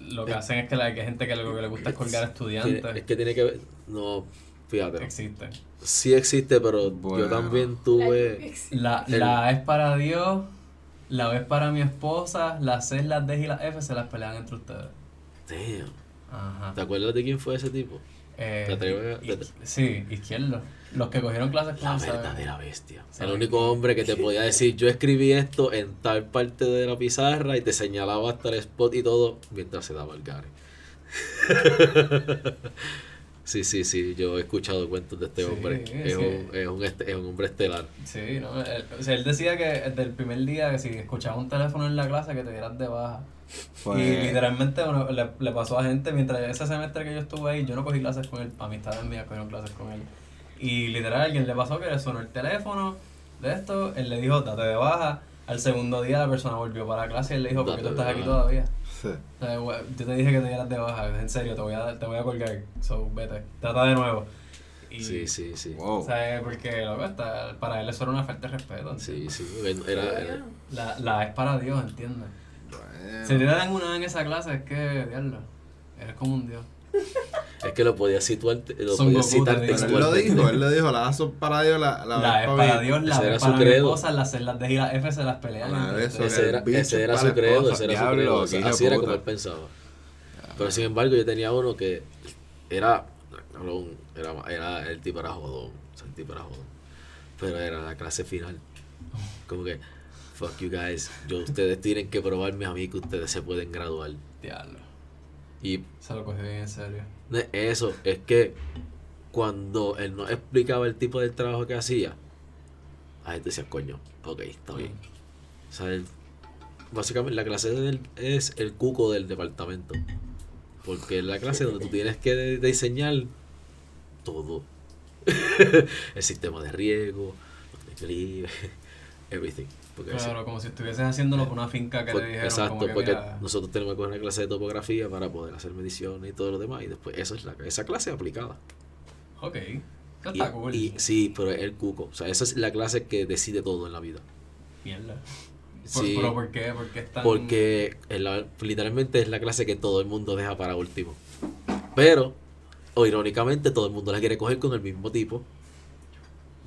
lo que hacen es que, la, que hay gente que lo que le gusta es colgar a tiene- estudiantes. es que tiene que ver. No, fíjate. Existe. Sí existe, pero Bueno. yo también tuve. La, El- la A es para Dios, la B es para mi esposa, las C, las D y las F se las pelean entre ustedes. Damn. Ajá. ¿Te acuerdas de quién fue ese tipo? Eh, ¿Te atreves a- iz- sí, izquierdo. Los que cogieron clases La verdadera bestia. El único hombre que te podía decir, yo escribí esto en tal parte de la pizarra y te señalaba hasta el spot y todo mientras se daba el gare. sí, sí, sí, yo he escuchado cuentos de este Sí, hombre. es un, es, un este- es un hombre estelar. Sí, no, él, o sea, él decía que desde el primer día que si escuchaba un teléfono en la clase que te dieras de baja. Pues, Y literalmente bueno, le, le pasó a gente mientras ese semestre que yo estuve ahí, yo no cogí clases con él, amistades mías cogieron clases con él. Y literal a alguien le pasó que le sonó el teléfono de esto, él le dijo date de baja. Al segundo día la persona volvió para la clase y él le dijo, ¿por qué tú estás aquí baja. todavía? sí. O sea, yo te dije que te dieras de baja, en serio, te voy a, te voy a colgar. So, vete, trata de nuevo. Y, Sí, sí, sí. Wow. O sea, porque loco, está, para él eso era una falta de respeto. Sí, sí. Era, era- La, la es para Dios, ¿entiendes? Bueno. Si te dan una en esa clase, es que, diablo, eres como un Dios. es que lo podía situar, lo Son podía Goku, citar te digo. Pero él lo dijo, él lo dijo, la A son para Dios, la, la, La B es pa' para. Dios, la B para su mi esposa, las C, las D y las F se las pelean. La eso. Ese era, ese era su credo, esposa, ese era su credo. qué hijo Así de era puta. como él pensaba. Pero sin embargo, yo tenía uno que era, cabrón, era, era el tipo era jodón, o sea, el tipo era jodón. Pero era la clase final. Como que, fuck you guys. Yo, ustedes tienen que probarme a mí que ustedes se pueden graduar. Diablo. Y Se lo cogí bien en serio. eso, es que cuando él nos explicaba el tipo de trabajo que hacía, la gente decía, coño, ok, está bien. O sea, él- básicamente la clase es el cuco del departamento. Porque es la clase donde tú tienes que de- diseñar todo. el sistema de riego, los declives, everything. Porque Claro, como si estuvieses haciéndolo por una finca que por- le dijeron exacto, como que porque mira, nosotros tenemos que coger una clase de topografía para poder hacer mediciones y todo lo demás. Y después, eso es la, esa clase aplicada. ok, Y, cool. y- sí, pero es el cuco. O sea, esa es la clase que decide todo en la vida. Mierda. Por- Sí, Pero ¿por qué? Porque es tan... porque es la- literalmente es la clase que todo el mundo deja para último. Pero, o irónicamente, todo el mundo la quiere coger con el mismo tipo.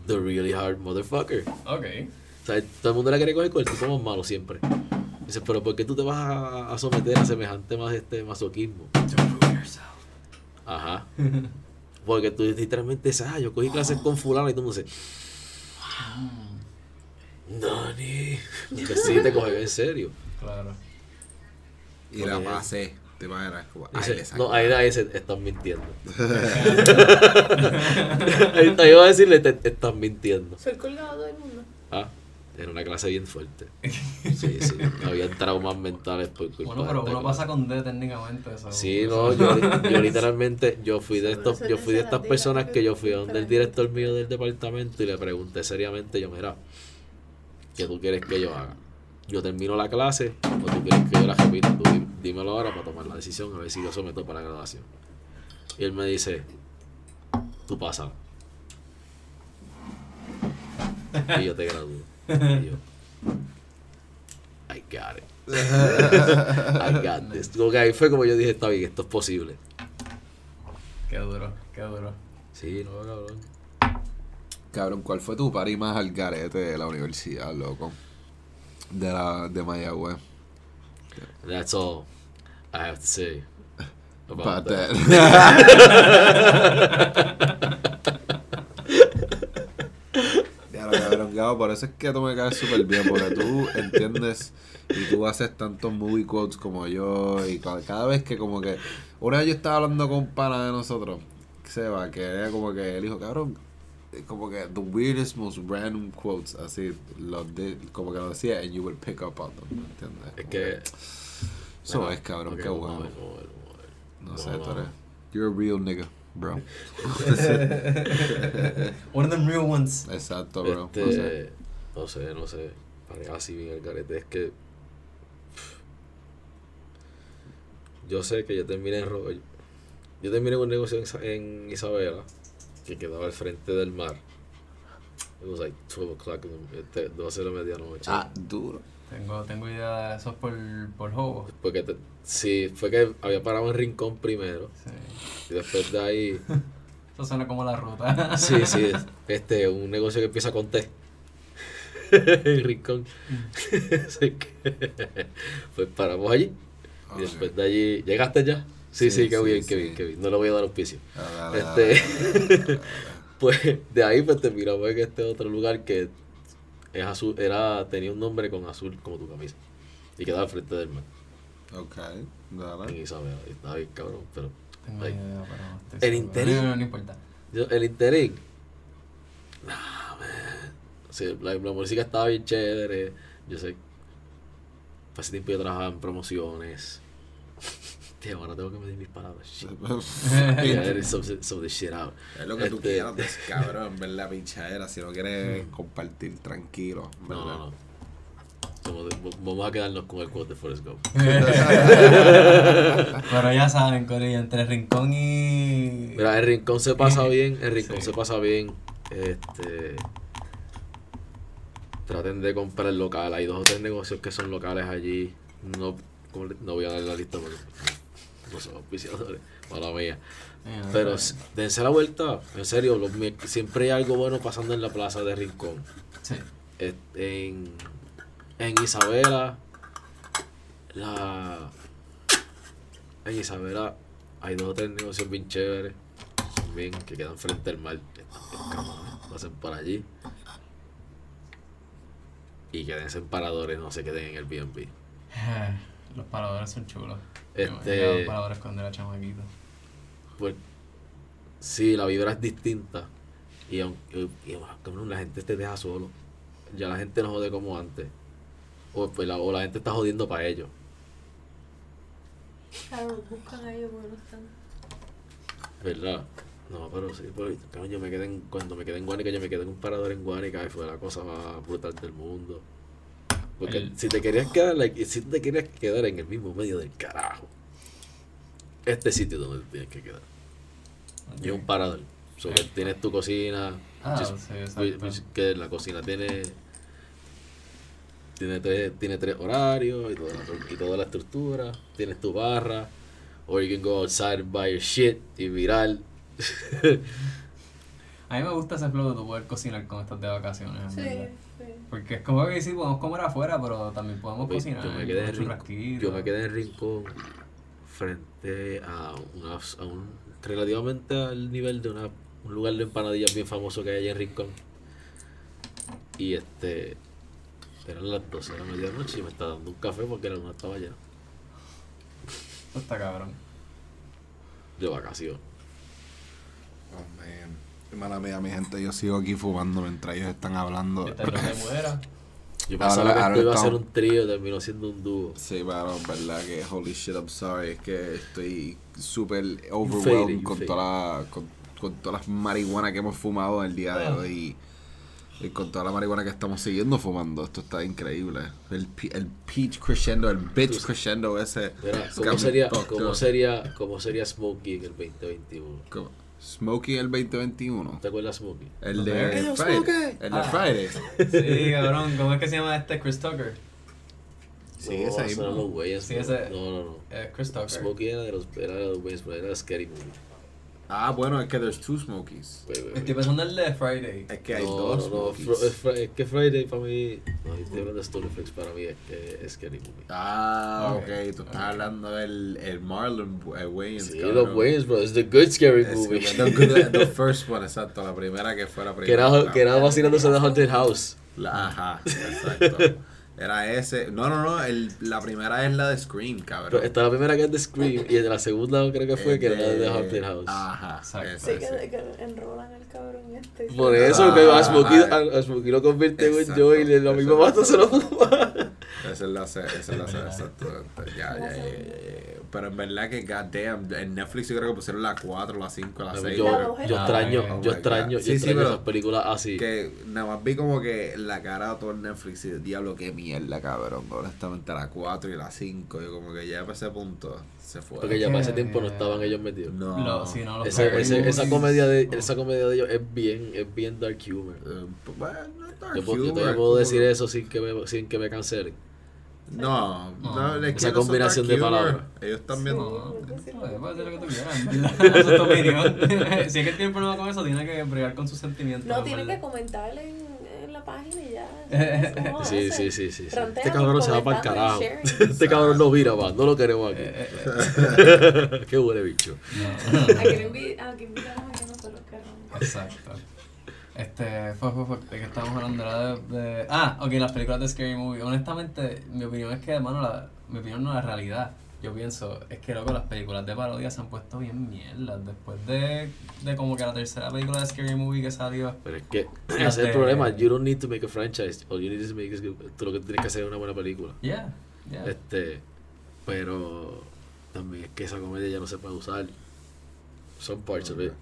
The really hard motherfucker. Ok. O sea, todo el mundo la quiere coger con el tipo más malo siempre. Dices, pero ¿por qué tú te vas a, a someter a semejante más este masoquismo? To prove yourself. Ajá. Porque tú literalmente dices, ah, yo cogí clases con fulano y tú me dices, Dani. Porque sí te coge en serio. Claro. Y la pasé. Te como. Ay, le saqué. no, ahí, ahí se están mintiendo. ahí, ahí iba a decirle, te, te están mintiendo. Soy colgado todo el mundo. Ah, era una clase bien fuerte. Sí, sí. Había traumas mentales por culpa Bueno, pero uno clase. pasa con D técnicamente. Eso, Sí, no, yo, yo literalmente, yo fui de estos, yo fui de estas personas que yo fui a donde el director mío del departamento y le pregunté seriamente, yo, mira, ¿qué tú quieres que yo haga? ¿Yo termino la clase o tú quieres que yo la repita? Tú dí- dímelo ahora para tomar la decisión, a ver si yo someto para la graduación. Y él me dice, tú pasa. Y yo te gradúo. Y yo, I got it. I got this. Como que ahí fue como yo dije, está bien, esto es posible. Qué duro, qué duro. Sí, no, cabrón. Cabrón, ¿cuál fue tu party más al garete de la universidad, loco? De la de Mayagüez. That's all I have to say about About that lo cabrón, Gabo, por eso es que tú me caes súper bien, porque tú entiendes y tú haces tantos movie quotes como yo, y ca- cada vez que como que, una vez yo estaba hablando con un pana de nosotros, Seba, que era como que él dijo, cabrón, eh, como que the weirdest, most random quotes, así, los de, como que lo decía, and you would pick up on them, ¿me entiendes? Es Como que. Eso Bueno, es, cabrón, ok, qué vamos a bueno. ver, vamos a ver, vamos a ver. No sé, tú eres, you're a real nigga, bro. One of them real ones. Exacto, bro. Este, No sé. no sé, no sé. Así bien el garete. Es que. Yo sé que yo terminé en Ro- Yo terminé un negocio en, Isa- en Isabela, que quedaba al frente del mar. It was like 12 o'clock, in the- este, 12 de la medianoche. Ah, duro. Tengo, tengo idea de eso por, por juego. Porque te- sí, fue que había parado en Rincón primero. Sí. Y después de ahí. Eso suena como la ruta. Sí, sí, este, un negocio que empieza con T. en Rincón. Así que, pues paramos allí. Y después de allí. ¿Llegaste ya? Sí, sí, Sí, qué sí, bien, sí. qué bien, qué bien. No le voy a dar auspicio. Ah, Este, pues de ahí pues terminamos en este otro lugar que es azul, era, tenía un nombre con azul como tu camisa. Y quedaba al frente del mar, Ok, en dale. Y estaba bien cabrón, pero Tengo Ay. idea, pero no estoy El interín. No, no, no importa. Yo, el interín. Nah, man. Sí, la, la música estaba bien chévere. Yo sé. Hace tiempo yo trabajaba en promociones. Ahora tengo que medir mis palabras. Shit. Yeah, some, some of this shit out. Es lo que tú Este, quieras, pues, cabrón, ver la pinchadera. Si no quieres compartir, tranquilo. No, ¿verdad? no, no. Somos de- vamos a quedarnos con el quote de Forrest Gump. Pero ya saben, Corillo, entre Rincón y. Mira, el rincón se pasa bien, el rincón Sí. se pasa bien. Este. Traten de comprar local. Hay dos o tres negocios que son locales allí. No, no voy a dar la lista porque no son auspiciadores. Mala mía. Pero dense la vuelta. En serio, los siempre hay algo bueno pasando en la plaza de Rincón. Sí. En, en Isabela, la. En Isabela hay dos o tres negocios bien chéveres. Bien, que quedan frente al mar. Pasen por allí. y quédense en paradores, no se queden en el B&B. Los paradores son chulos. Este- los paradores cuando era chamaquito. Pues sí, la vibra es distinta. Y aunque la gente te deja solo. Ya la gente no jode como antes. O, pues, la, o la gente está jodiendo para ellos. Claro, buscan a ellos porque no están. ¿Verdad? No, pero sí, pero, cabrón, yo me quedé en, cuando me quedé en Guánica, yo me quedé en un parador en Guánica y fue la cosa más brutal del mundo. Porque El- si te querías quedar, like, si te querías quedar en el mismo medio del carajo, este sitio donde te tienes que quedar. Y es un parador. So, tienes tu cocina, Ah, just- sí, which- which- que la cocina tiene tiene tres, tiene tres horarios y toda, la, y toda la estructura. Tienes tu barra. Or you can go outside and buy your shit y viral. A mí me gusta ese flow de tu poder cocinar con estas de vacaciones. en Sí, verdad. sí. Porque es como que sí, podemos comer afuera, pero también podemos Pues, cocinar. yo, me quedé en Rincón, churrasquitos. yo me quedé en Rincón frente a, una, a un relativamente al nivel de una, un lugar de empanadillas bien famoso que hay allá en Rincón. Y este eran las 12 de la medianoche y me estaba dando un café porque la luna estaba llena Esto está cabrón. de vacación. Oh, man. Mala mía, mi gente, yo sigo aquí fumando mientras ellos están hablando. Yo Ahora- pensaba que ahora esto iba a ser un trío, terminó siendo un dúo. Sí, pero verdad que holy shit, I'm sorry, es que estoy súper overwhelmed con toda, la, con, con todas las marihuanas que hemos fumado el día de Ah. hoy y con toda la marihuana que estamos siguiendo fumando. Esto está increíble. El, pe- el peach crescendo, el bitch crescendo ese. Mira, ¿cómo sería, cómo sería, cómo sería Smokey en el 2021? ¿Cómo? Smokey el 2021. ¿Te acuerdas de Smokey? El ¿Los de de- ¡Hey, yo, Friday. Smokey! El de Ah. Friday. Sí, cabrón. ¿Cómo es que se llama este Chris Tucker? Sí, no, ese los. Sí, no, ese- no, no, no. Eh, Chris Tucker. Smokey era de los, era de los Wayans, pero era de Scary Movie. Ah, bueno, es que there's two Smokies. Wait, wait, Estoy pensando en el de Friday. Es que hay no, dos no, no, Smokies. Fro- es, Fri- es que Friday para mí, no, estoy hablando de Storyflex, para mí es que es Scary Movie. Ah, Ok. ok, tú estás hablando del el Marlon eh, Wayans. Sí, cabrón. los Wayans, bro, es the good Scary Es- Movie. the, good- the first one, exacto, la primera que fue la que primera. era, que era vacilándose de Haunted House. La- ajá, exacto. Era ese. No, no, no, el, la primera es la de Scream, cabrón. Pero Esta la primera que es de Scream y la segunda creo que fue Es que era de de- Haunted House. Ajá, Exacto. Sí, que, que enrolan al cabrón este. Por eso Ah, que a Smokey, ah, a, a Smokey lo convierte en Joy y misma es. mata se lo fuma. Esa es la se- esa es la se- exacto. Ya, ya, ya, ya, ya. Pero en verdad que, goddamn, en Netflix yo creo que pusieron la 4, la 5, la 6. Yo, yo extraño, Oh yo extraño, yo Sí, sí, extraño pero- esas películas así. Que nada más vi como que la cara de todo el Netflix y diablo, qué mierda, cabrón. Honestamente, la 4 y la 5, yo como que ya para ese punto se fue. Porque ya para ese tiempo no estaban ellos metidos. No. Lo- sí, no, ese- esa movies. comedia de No. esa comedia de ellos es bien, es bien dark humor. Eh, pues, bueno, no es dark Yo, puedo- yo humor, todavía es puedo decir eso sin que me, sin que me cancelen. No, no, No. es que Esa combinación de palabras. Ellos también. No, Sí, no, sí, puede sí. puede hacer lo que tú quieras, en verdad. Esa es tu opinión. si es que tiene problema con eso, tiene que bregar con sus sentimientos. No, en tiene que verdad. comentar en, en la página y ya. ¿Cómo Sí, sí, sí, sí. Este cabrón se va para el carajo. Este cabrón no vira más, no lo queremos aquí. Eh, eh, Qué huele bicho. no. A invitamos a que no se lo queramos. Exacto. Este, fue, fue, fue, de que estábamos hablando de, de- Ah, ok, las películas de Scary Movie. Honestamente, mi opinión es que, hermano, la, mi opinión no es la realidad. Yo pienso, es que, loco, las películas de parodia se han puesto bien mierdas. Después de, de como que la tercera película de Scary Movie que salió. Pero es que ese es el de- problema. You don't need to make a franchise. All you need to make is tú lo que tienes que hacer es una buena película. Yeah, yeah. Este, pero también es que esa comedia ya no se puede usar. Son parts of it.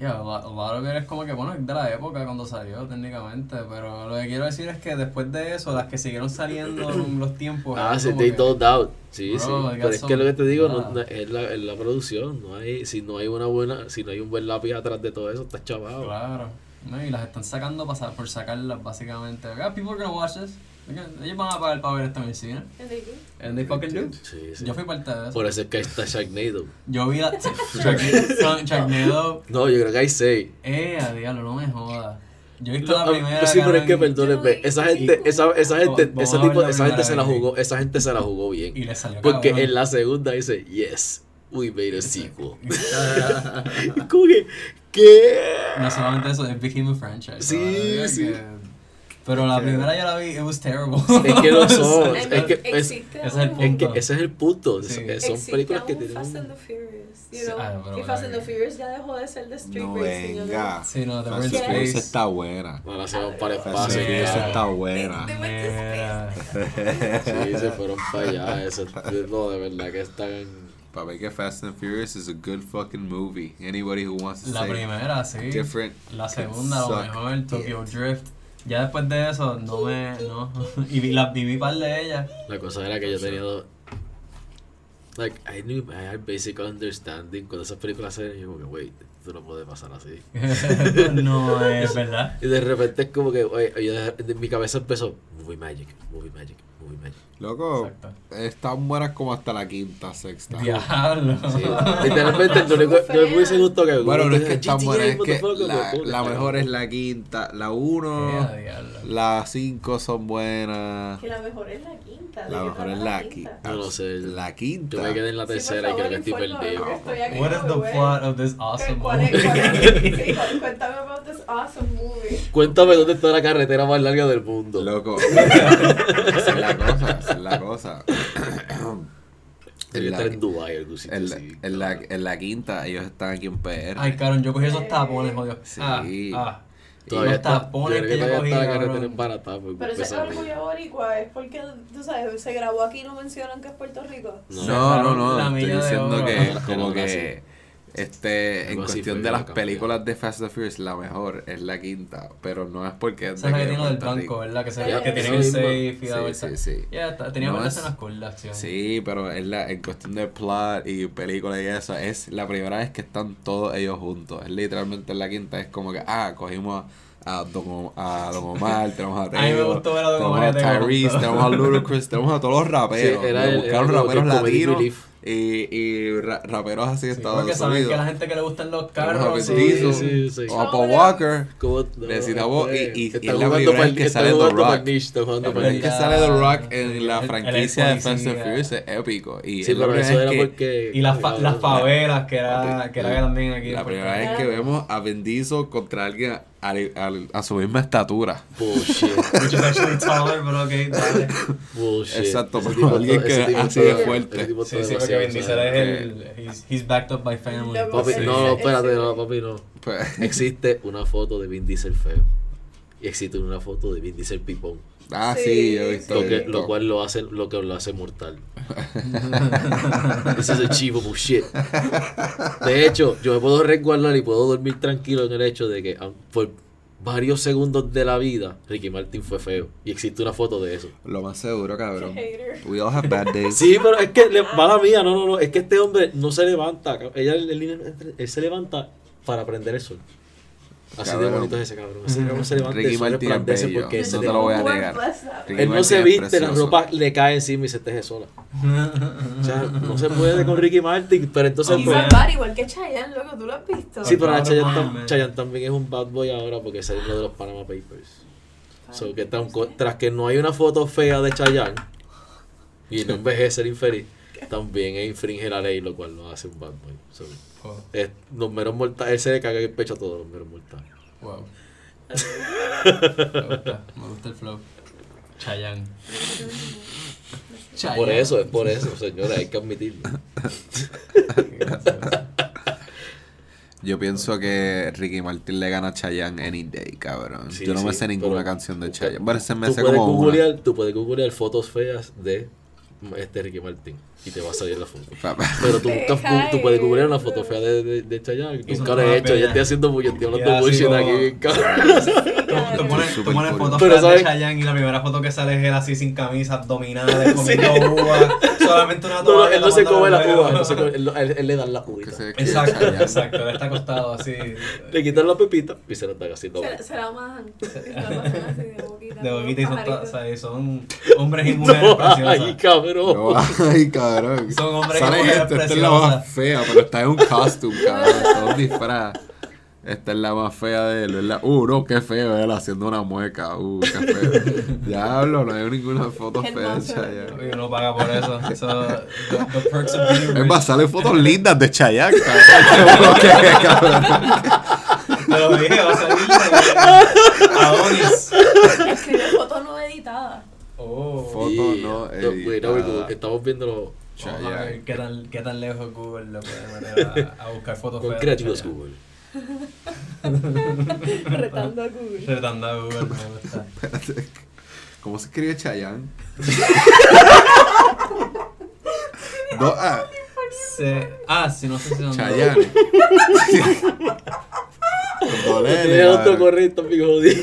Yeah, a lot, a lot of it es como que, bueno, es de la época cuando salió técnicamente, pero lo que quiero decir es que después de eso, las que siguieron saliendo en los tiempos... Ah, como they doled out. Sí, Bro, sí. Pero es que lo que te digo no, no- es, la, es la producción. No hay, si no hay una buena, si no hay un buen lápiz atrás de todo eso, estás chavado. Claro. No, y las están sacando para, por sacarlas, básicamente. Ah, people are gonna watch this. Ellos van a pagar para ver el cine. And they fucking do. Sí, sí. Yo fui parte de eso. Por eso es que ahí está Sharknado. Yo vi la... Shark- Sharknado... No, yo creo que hay seis. Eh, a diablo, no me jodas. Yo he visto la primera... sí, pero es que perdónenme, esa gente, esa, esa gente, ese tipo, esa gente se la jugó, esa gente se la jugó bien. Y le salió Porque en la segunda dice, yes, we made a sequel. Como que, ¿qué? No solamente eso, es became a franchise. Sí, sí. Pero la primera yo la vi, it was terrible. Es que no son. Es mean, que es- ese es el un- Es que punto. ese es el punto. Sí. es- Son películas que tienen. Fast and the Furious, you Sí, know? ah, y Fast and the la- Furious ya dejó de ser de street No racing, you know? venga. Sí, no, The Fast Furious Space. está buena. Ahora se van para el Fast and espacio. Furious Yeah. está buena. Sí, se fueron para allá. Eso, no, de verdad que están. Para mí que Fast and Furious is a good fucking movie. Anybody who wants to La say primera, sí. different. La segunda, lo suck mejor, Tokyo Drift. Ya después de eso, no me. No. Y vi, la, viví par de ellas. La cosa era que yo tenía dos. Like, I knew, I had basic understanding. Cuando esas películas se ven, yo como que, wait, esto no puede pasar así. no es verdad. Y de repente es como que, oye, de- mi cabeza empezó, movie magic, movie magic, Loco, Exacto. están buenas como hasta la quinta, sexta. Diablo. Sí. Literalmente, no me hubiese gustado que Bueno, no es que GTA, están buenas, es que la, mejor es la quinta, la uno, Yeah, diablo. la cinco son buenas. Que la mejor es la quinta. ¿de La mejor es la quinta. No lo sé. La quinta. Yo me quedé en la tercera y creo que estoy perdido. porque estoy aquí What is the plot of this awesome ¿Cuál es- movie? es- Cuéntame about this awesome movie. Cuéntame dónde está la carretera más larga del mundo. Loco. es la cosa, esa es la cosa. En, la, estar en Dubai algún sitio en la- así, en la- cabrón. en la quinta, ellos están aquí en PR. Ay, cabrón, yo cogí esos tapones, jodido. Sí. Ah, ah. Todavía los tapones que yo cogí, está la carretera embaratada por Pero ese orgullo boricua es porque, tú sabes, se grabó aquí y no mencionan que es Puerto Rico. No. No, no, no. La Estoy diciendo que como así. que este en Algo cuestión de las películas de Fast and the Furious la mejor es la quinta, pero no es porque es Esa es la que tiene lo del banco. ¿verdad? Que, se, Ya, que tiene el safe y la Sí, sí, sí. Ya, está- tenía No es- escenas cool acción. Sí, pero es la, en cuestión de plot y película y eso, es la primera vez que están todos ellos juntos. Es literalmente en la quinta, es como que, ah, cogimos a, a, Don, a Don Omar, tenemos a A mí me gustó ver a Don tenemos Omar a Tyrese, tenemos a Ludacris, tenemos a todos los raperos. Sí, era el- buscaron raperos latinos. Y, y ra- raperos así de Sí, Estados porque saben Unidos. que la gente que le gustan los carros. Sí, Diesel, sí, sí. o a Paul Walker. Necesitamos- y- y- y Están es la primera vez que sale The Rock. La primera vez que sale The Rock en la franquicia de Fast and. Furious es épico. Y Sí, pero primera eso vez era que- porque. Y las, fa- las favelas, que era, que era también aquí. La primera vez que vemos a Vin Diesel contra alguien al- al- a su misma estatura. Bullshit. Which is actually taller, pero ok, dale. Bullshit. Exacto, tipo alguien que así de fuerte. Sí, sí, porque Vin Diesel es el. He's, he's backed up by family. Papi, Sí. no, no, espérate, no, papi, no. Pues, Existe una foto de Vin Diesel feo. Y existe una foto de Vin Diesel pipón. Ah, sí, Sí, yo he visto. Lo, he que, visto. lo cual lo hace, lo que lo hace mortal. This is achievable shit. De hecho, yo me puedo resguardar y puedo dormir tranquilo en el hecho de que por varios segundos de la vida, Ricky Martin fue feo. Y existe una foto de eso. Lo más seguro, cabrón. We all have bad days. Sí, pero es que, le, mala mía, no, no, no. Es que este hombre no se levanta. Ella, él, él- él se levanta para prender el sol. Así de bonito es ese cabrón. Ese cabrón se levanta y Ricky es resplandece bello. porque él se No te lo voy a negar. Ricky Él no se es viste, la ropa le cae encima y se teje sola. O sea, no se puede con Ricky Martin, pero entonces... Y pues- igual que Chayanne, loco, ¿tú lo has visto? sí, pero Chayanne, tam-. Chayanne también es un bad boy ahora porque salió uno de los Panama Papers. So, que tan- tras que no hay una foto fea de Chayanne y no envejece el infeliz, también infringe la ley, lo cual lo hace un bad boy. So, Oh, es, los meros mortales, él se le caga en el pecho a todos los meros mortales. wow. me gusta, me gusta el flow. Chayanne. Chayanne. Por eso, es por eso, señores, hay que admitirlo. Yo pienso que Ricky Martin le gana a Chayanne any day, cabrón. Sí, Yo no me sí, sé ninguna canción de Chayanne. Bueno, se me tú hace puedes como una. googlear, Tú puedes googlear fotos feas de este Ricky Martin y te va a salir la foto. Pero tú, buscas- tú puedes googlear una foto fea de, de, de Chayanne. Nunca lo he todas hecho. Yo estoy haciendo bullshit, estoy hablando bullshit aquí. bien. Tú, tú pones, tú pones fotos feas de. Chayanne y la primera foto que sale es él así sin camisa, abdominales, comiendo uva, solamente una No, no, toalla. él no se come la uva, él, no huevo. se come- él, no- él- él le da la que Exacto, exacto, él está acostado así. Le quitan la pepita y se lo están haciendo. Se, se la majan. Se la pasan así de boquita. De boquita y son, hombres y mujeres No, preciosas. ay, cabrón. No, ay, cabrón. Son hombres Sale mujeres este, esta es la más fea, pero está en un costume, cabrón. Está un disfraz. Esta es la más fea de él, ¿verdad? Uh, no, qué feo él haciendo una mueca. Uh, qué feo. Diablo, no hay ninguna foto fea de. Chayanne. Y uno paga por eso. So, the, the perks of being Es más, salen fotos lindas de Chayanne, cabrón. Que, cabrón. Te lo dije, va a salir de Adonis. Escribe foto no editada. Oh. Foto Y- no wait, no, estamos viéndolo Vamos a ver qué tan, qué tan lejos Google lo puede meter a, a buscar fotos con creativos. Google. Retando a Google. Retando a Google, me gusta. ¿Cómo se escribe Chayanne? Dos A. Se- ah, sí, no sé si son Chayanne. Con doble L, Tenía otro cabrón. correcto, amigo jodido.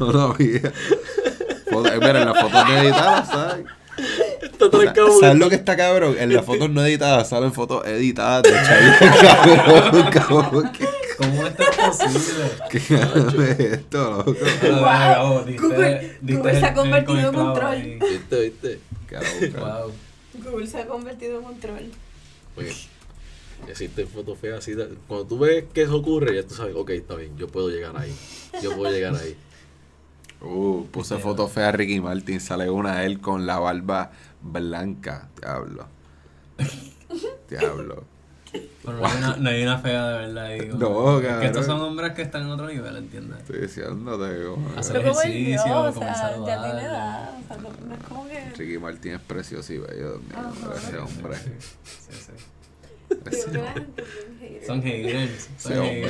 No lo vi. Foto- Mira, en las fotos editadas, ¿sabes? Está trancado. ¿Sabes lo que está cabrón? En las fotos no editadas salen fotos editadas de Chayanne, cabrón. Cabrón, ¿Qué, ¿Cómo esto es posible? qué cabrón es esto, loco? Diste- Google- Google se ha convertido en con el un clavo troll. ahí. ¿Viste, viste? Cabrón, Wow. Google se ha convertido en un troll. Oye, existen fotos feas así. Cuando tú ves que eso ocurre, ya tú sabes, ok, está bien, yo puedo llegar ahí. Yo puedo llegar ahí. Uh, puse foto fea a Ricky Martin, sale una de él con la barba blanca. Diablo. Diablo. Pero no hay, una, no hay una fea de verdad ahí. como- No, Es que cabrón. estos son hombres que están en otro nivel, ¿entiendes? Estoy diciéndote, Hacer Pero como el ejercicio, o sea, ya tiene edad. O sea, no, no es como que. Ricky Martin es precioso y bello. Dios mío, Ajá. ese hombre. Sí, sí, sí. Son haters. Son cabrón.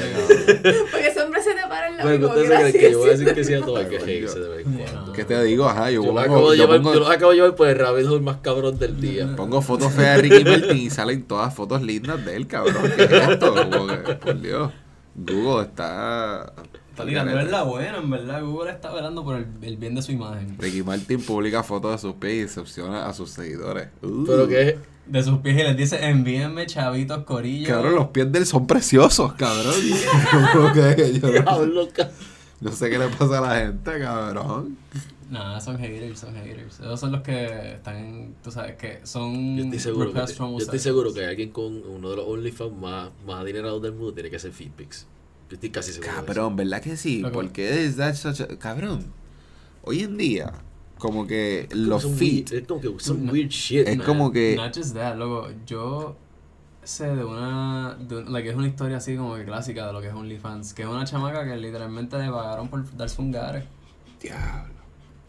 Porque ese hombre se te para en la Bueno, ustedes se creen que yo voy a decir que sí a todo, hay que Coño. reírse de vez en Ya. cuando. ¿Qué te digo? Ajá, yo, Yo los pongo, acabo de yo llevar, pongo- yo los acabo de llevar por el rabbit hole más cabrón del día. pongo fotos feas de Ricky Martin y salen todas fotos lindas de él, cabrón. ¿Qué es esto? Como que, por Dios. Google está. Está tirando es la buena, en verdad. Google está velando por el, el bien de su imagen. Ricky Martin publica fotos de sus pies y decepciona a sus seguidores. Uh. Pero que. De sus pies y les dice, envíenme chavitos corillos. Cabrón, los pies de él son preciosos, cabrón. Que yo no, no sé qué le pasa a la gente, cabrón. Nah, son haters, son haters. Esos son los que están, en- tú sabes, que son Yo estoy seguro que, yo estoy seguro que alguien con uno de los OnlyFans más, más adinerados del mundo tiene que ser Feedpics. Eso. Cabrón, ¿verdad que sí? Porque es that such a- Cabrón, hoy en día, como que Como los feet... weird- Es como que some No. weird shit. Es man. como que- Not just that, loco. Yo sé de una. De, un- like, es una historia así como que clásica de lo que es OnlyFans. Que es una chamaca que literalmente le pagaron por darse un gare. Diablo.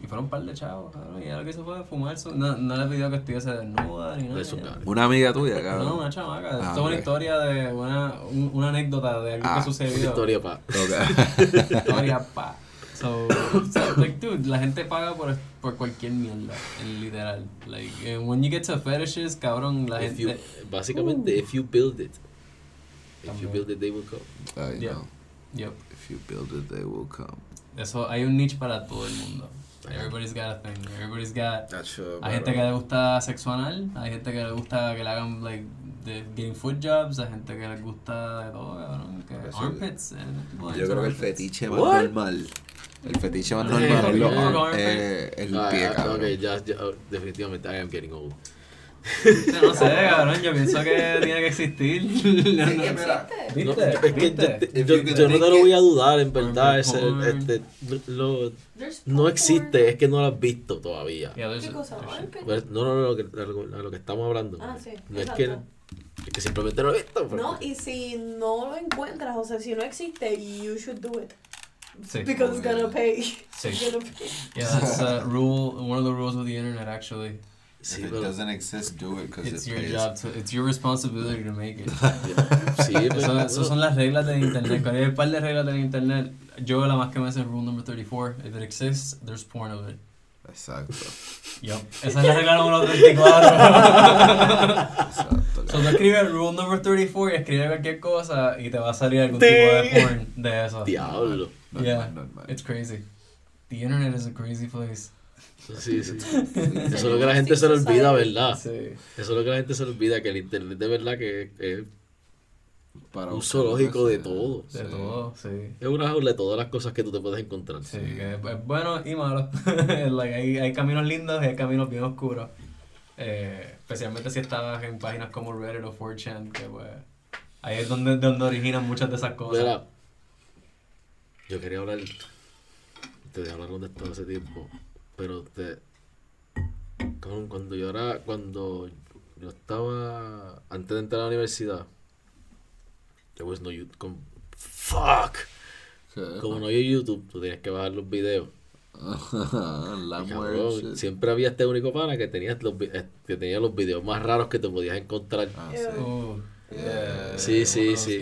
Y fueron un par de chavos, cabrón. Y ella lo que hizo fue fumar. Su, no, no le pidió que estuviese desnuda ni nada. Una amiga tuya, cabrón. No, una chamaca. Ah, Esto es una historia de una, un- una anécdota de algo Ah, que Una sucedió. historia pa. Historia, pa. So, so, like, dude, la gente paga por, por cualquier mierda, en literal. Like, eh, when you get to fetishes, cabrón, la If you- gente. básicamente, if you build it, if you build it, they will come. Ay, Yeah. no. Yep. If you build it, they will come. Eso, hay un niche para todo el mundo. Everybody's got a thing. Everybody's got. Tacho, Hay gente que le gusta sexo anal, hay gente que le gusta que le hagan, like, de getting foot jobs, hay gente que le gusta de todo, cabrón. Que armpits. eh, tipo de Yo creo que el fetiche más What? normal. El fetiche más normal es, lo- sí. eh, el Ah, pie, ah, cabrón. ok, ya, ya, oh, definitivamente, I am getting old. Yo No sé, cabrón, yo pienso que tiene que existir. No, no, existe. No, ¿Viste? es que ¿Viste? yo, no te lo voy a dudar, en verdad. Ese, este, lo- no existe, es que no lo has visto todavía. ¿Qué cosa? Pues, no, no, no, lo que, a lo, lo que estamos hablando. Ah, sí, No es que, es que simplemente no lo he visto. pero- No, y si no lo encuentras, o sea, si no existe, you should do it. Sí. Because it's gonna pay. Sí. It's gonna pay. Yeah, that's a rule, one of the rules of the internet actually. Sí, If it pero- doesn't exist, do it because It's it your pays. job to, it's your responsibility to make it. Sí, pero- Eso, esas son las reglas del internet. Cuando hay un par de reglas del internet, yo la más que me hace es rule number 34. If it exists, there's porn of it. Exacto. Yup. Esa es la regla número 34. Exacto. so tú escribes rule number 34 y escribes cualquier cosa y te va a salir algún tipo de porn de eso. Diablo. Normal, Yeah, normal. it's crazy. The internet is a crazy place. Sí, sí. Eso es lo que la gente se le olvida, ¿verdad? Sí. Eso es lo que la gente se le olvida, que el internet de verdad que es, Para un zoológico de todo. De Sí. todo, sí. es una jaula de todas las cosas que tú te puedes encontrar. Sí, que es bueno y malo. like, hay, hay caminos lindos y hay caminos bien oscuros. Eh, especialmente si estabas en páginas como Reddit o 4chan, que pues ahí es donde, donde originan muchas de esas cosas. Mira, yo quería hablar, ustedes hablaron de esto hace tiempo, pero te, cuando yo era, cuando yo estaba, antes de entrar a la universidad, there was no YouTube. fuck. ¿Qué? Como no hay YouTube, tú tienes que bajar los videos. la cabrón, siempre había este único pana que tenía los, eh, que tenía los videos más raros que te podías encontrar. Ah, Ew. sí. Yeah, Sí, sí, sí.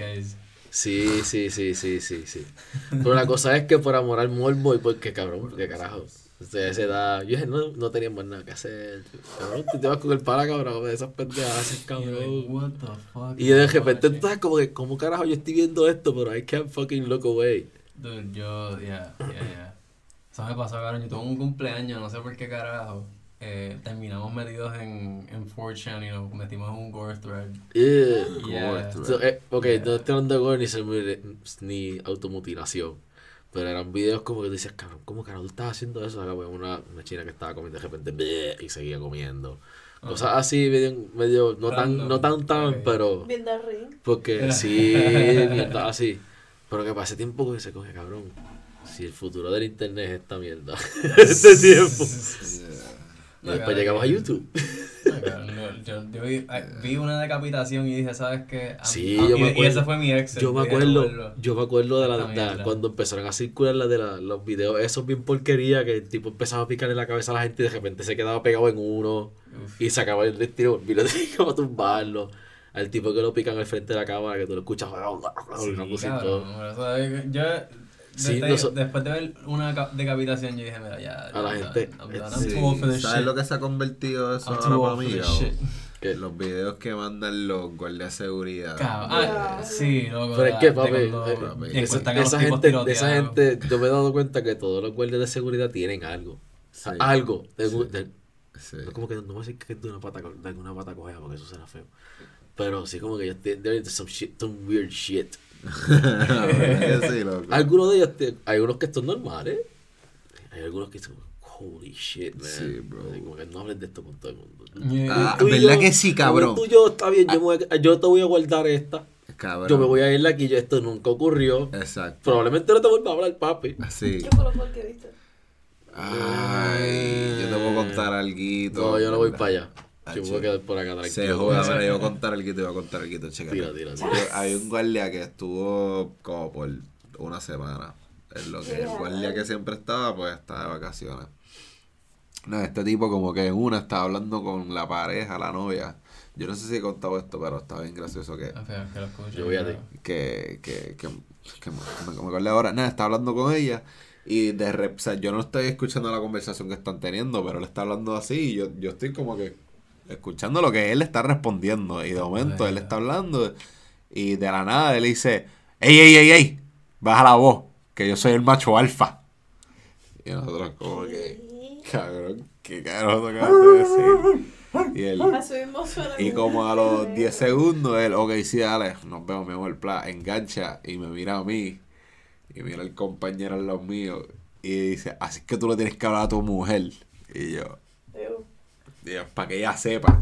Sí, sí, sí, sí, sí, sí. Pero la cosa es que por amor al morbo y porque, cabrón, porque carajo. A esa edad, yo dije, no, no tenía más nada que hacer. Cabrón, tú te vas con el pana, cabrón, de esas like, cabrón. what the fuck Y de repente tú estás como que, ¿cómo carajo yo estoy viendo esto? Pero I can't fucking look away. Dude, yo, yeah, yeah, yeah. Eso me pasó, cabrón. Yo tuve un cumpleaños, no sé por qué carajo. Eh, terminamos metidos en, en 4chan y nos metimos en un gore thread. Yeah. Yeah. Gore So, eh, ok, Yeah. no estoy hablando de gore ni, ni automutilación. Pero eran videos como que tú dices, cabrón, ¿cómo tú estás haciendo eso? Acá pues, una, una china que estaba comiendo de repente bleh, y seguía comiendo. Cosas así, medio, medio no tan, no tan tan, pero Bien de ring. porque sí, mierda así. Pero que pase tiempo que se coge, cabrón. Si el futuro del internet es esta mierda, este tiempo. Y después llegamos a YouTube. No, no, yo, yo vi, vi una decapitación y dije, ¿sabes qué? A- Sí, a- yo y, me y ese fue mi ex. Yo me acuerdo, yo me acuerdo de la, cuando empezaron a circular la de la- los videos esos bien porquería que el tipo empezaba a picarle la cabeza a la gente y de repente se quedaba pegado en uno Uf. y sacaba el destino y lo tenía a tumbarlo. Al tipo que lo pican al frente de la cámara que tú lo escuchas Sí, cabrón, eh, yo, Sí, desde- noso- después de ver una ca- decapitación, yo dije, mira, ya. A la gente, sí. ¿Sabes lo que se ha convertido eso I'm ahora para mí? Que- Los videos que mandan los guardias de seguridad. Cabrón, ah, sí, loco. Pero es que, papi, cuando eh, papi, esa, esa gente, esa gente, yo me he dado cuenta que todos los guardias de seguridad tienen algo. Sí. Algo. De. No como que no voy a decir que es de una pata, de una pata coja porque eso será feo. Pero sí como que ellos tienen they're into some shit, some weird shit. sí, loco. Algunos de ellos, te- hay unos que son normales. Hay algunos que son holy shit, man. Sí, bro. Como que no hables de esto con todo el mundo. Yeah. Ah, ¿verdad yo- que sí, cabrón? Tú y yo, está bien, yo, me voy a- yo te voy a guardar esta. Cabrón. Yo me voy a ir de aquí, yo, esto nunca ocurrió. Exacto. Probablemente no te vuelva a hablar, papi. Sí. ¿Qué fue lo que viste? Ay, yo te voy a contar algo. No, yo no voy para allá. Ah, Yo voy a quedar por acá Se tranquilo. joda, mira, yo voy a contar algo, te voy a contar algo, chécate. Tira, tira, tira. Hay un guardia que estuvo como por una semana. En lo que el guardia que siempre estaba, pues estaba de vacaciones. No, este tipo como que en una estaba hablando con la pareja, la novia. Yo no sé si he contado esto, pero está bien gracioso que, Ah, feo, que lo escucho, Yo voy a pero- ti. que, que, que, que me, me acordé ahora. Nada, está hablando con ella y de rep, o sea, yo no estoy escuchando la conversación que están teniendo, pero él está hablando así y yo, yo estoy como que escuchando lo que él está respondiendo y de momento él está hablando y de la nada él dice, ey, ey, ey, ey, baja la voz, que yo soy el macho alfa. Y nosotros como que, cabrón, qué carajo te acabas de decir. Y él, suena y como a los 10 segundos, él, ok, sí, dale, nos vemos, mi amor, pla, engancha y me mira a mí y mira al compañero en los míos y dice, así es que tú le tienes que hablar a tu mujer. Y yo, Ew. para que ella sepa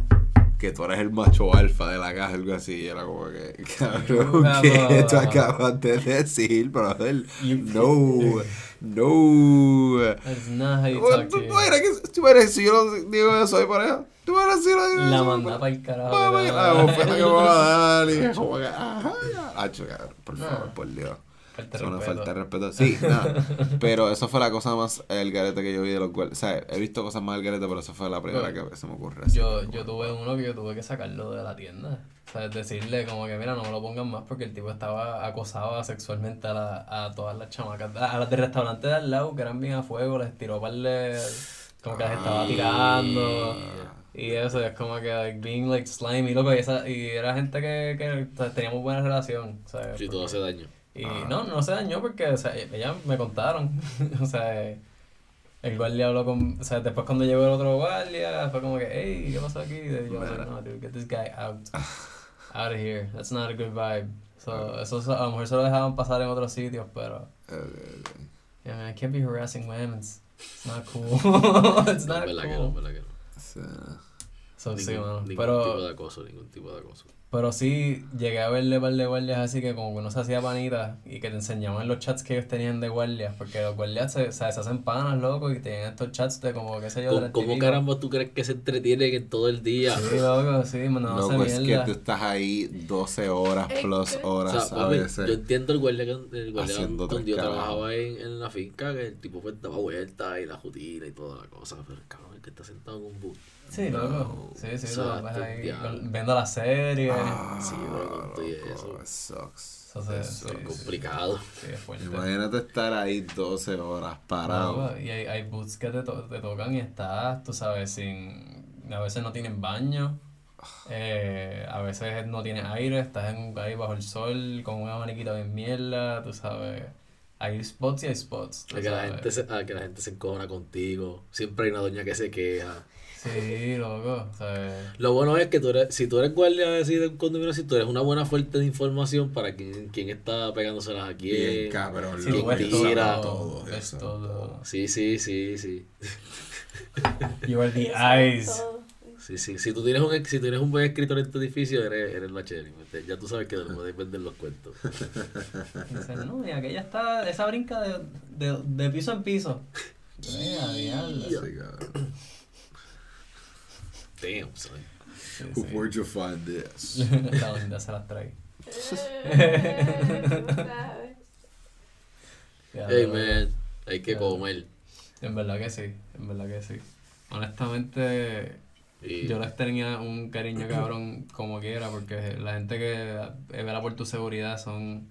que tú eres el macho alfa de la casa, algo así. Y era como que, cabrón, ¿qué tú acabas de decir, brother? No, no. That's not how you talk ¿Tú to si, tú imaginas si yo no digo eso de pareja? ¿Tú imaginas si yo no digo La manda para el carajo. La bofeta que me va a dar y como que, ajá, ya. Acho, cabrón, por favor, por Dios. Falta Es una respeto. falta de respeto. Sí, nada. Pero eso fue la cosa más el garete que yo vi de los guardias. O sea, he visto cosas más del garete, pero eso fue la primera que se me ocurre. así. Yo, yo tuve uno que yo tuve que sacarlo de la tienda. O sea, decirle como que, mira, no me lo pongan más porque el tipo estaba acosaba sexualmente a, la, a todas las chamacas. A las del restaurante de al lado, que eran bien a fuego, les tiró par de... Como que las estaba tirando. Y eso, es como que, like, being, like, slimy, loco. Y, esa, y era gente que, que o sea, teníamos buena relación, ¿sabes? Si todo hace daño. Y no, no se dañó porque, o sea, ellas me contaron. o sea, el guardia habló con. O sea, después cuando llegó el otro guardia, fue como que, hey, ¿qué pasó aquí? Y yo, like, no, dude, get this guy out. out of here. That's not a good vibe. So, eso a lo mejor se lo dejaban pasar en otros sitios, pero. Eh, Yeah, man, I can't be harassing women. It's, it's not cool. it's No, not verdad que no, cool. que no. sí. So, sí, ningún, mano. ningún Pero- tipo de acoso, ningún tipo de acoso. Pero sí, llegué a verle par de guardias así que como que uno se hacía panita y que te enseñaban los chats que ellos tenían de guardias, porque los guardias se, o sea, se hacen panas, loco, y tenían estos chats de como, qué sé yo, ¿Cómo, cómo caramba tú crees que se entretienen en todo el día? Sí, loco, sí, mandándose Loco, es que tú estás ahí 12 horas plus que- O horas sea, a veces. yo entiendo el guardia, que- el guardia tres yo trabajaba en, en la finca, que el tipo pues daba vueltas y la rutina y toda la cosa, pero el cabrón es que está sentado en un bus. Sí, loco. Sí, sí, lo Exacto, ves ahí viendo la serie. Ah, Sí, bro, eso. sucks. Eso. Complicado. Sí, es fuerte. Imagínate estar ahí 12 horas parado. Loco, y hay, hay boots que te, to- te tocan y estás, tú sabes, sin... A veces no tienen baño, eh, a veces no tienes aire, estás en, ahí bajo el sol con un abaniquito de mierda, tú sabes. Hay spots y hay spots. tú A que, la gente se, a que la gente se encojona contigo. Siempre hay una doña que se queja. Sí, loco, ¿sabes? Lo bueno es que tú eres, si tú eres guardia así de un condominio, si tú eres una buena fuente de información para quién, quién está pegándoselas a quién. Bien cabrón. ¿Quién ves tira? todo, todo ves eso. todo. Sí, sí, sí, sí. You are the eyes. es todo. Sí, sí. Si tú tienes un, si tú tienes un buen escritor en tu edificio, eres, eres la. ¿me Ya tú sabes que no puedes vender los cuentos. Y dicen, no, y aquella está, esa brinca de, de, de piso en piso. Ay. Sí, cabrón. Damn, son. Sí, Who- sí. Where'd you find this? La linda se las trae. Eh, tú sabes. Ya, Hey, pero- man. Hay que Ya. comer. En verdad que sí, en verdad que sí. Honestamente, yo les tenía un cariño cabrón como quiera, porque la gente que vela por tu seguridad son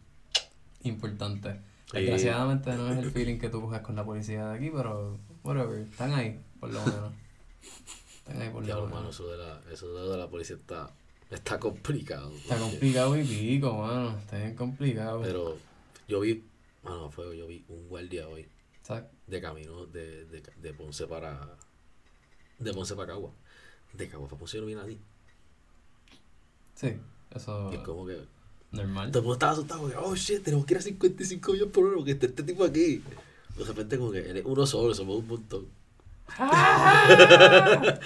importantes. Sí. Desgraciadamente no es el feeling que tú coges con la policía de aquí, pero whatever, están ahí, por lo menos. Ahí por Diablo, lo mano, menos. eso de la, eso de la policía está, está complicado. Está porque- complicado y pico, mano, está bien complicado. Pero yo vi, mano, fue, yo vi un guardia hoy de camino de, de, de Ponce para, de Ponce para Cagua. De Cagua para Ponce yo no vi nadie. Sí, eso Y es como que normal. todo el mundo estaba asustado, porque, oh shit, tenemos que ir a 55 millones por hora porque está este tipo aquí. De repente como que él es uno solo, somos un montón.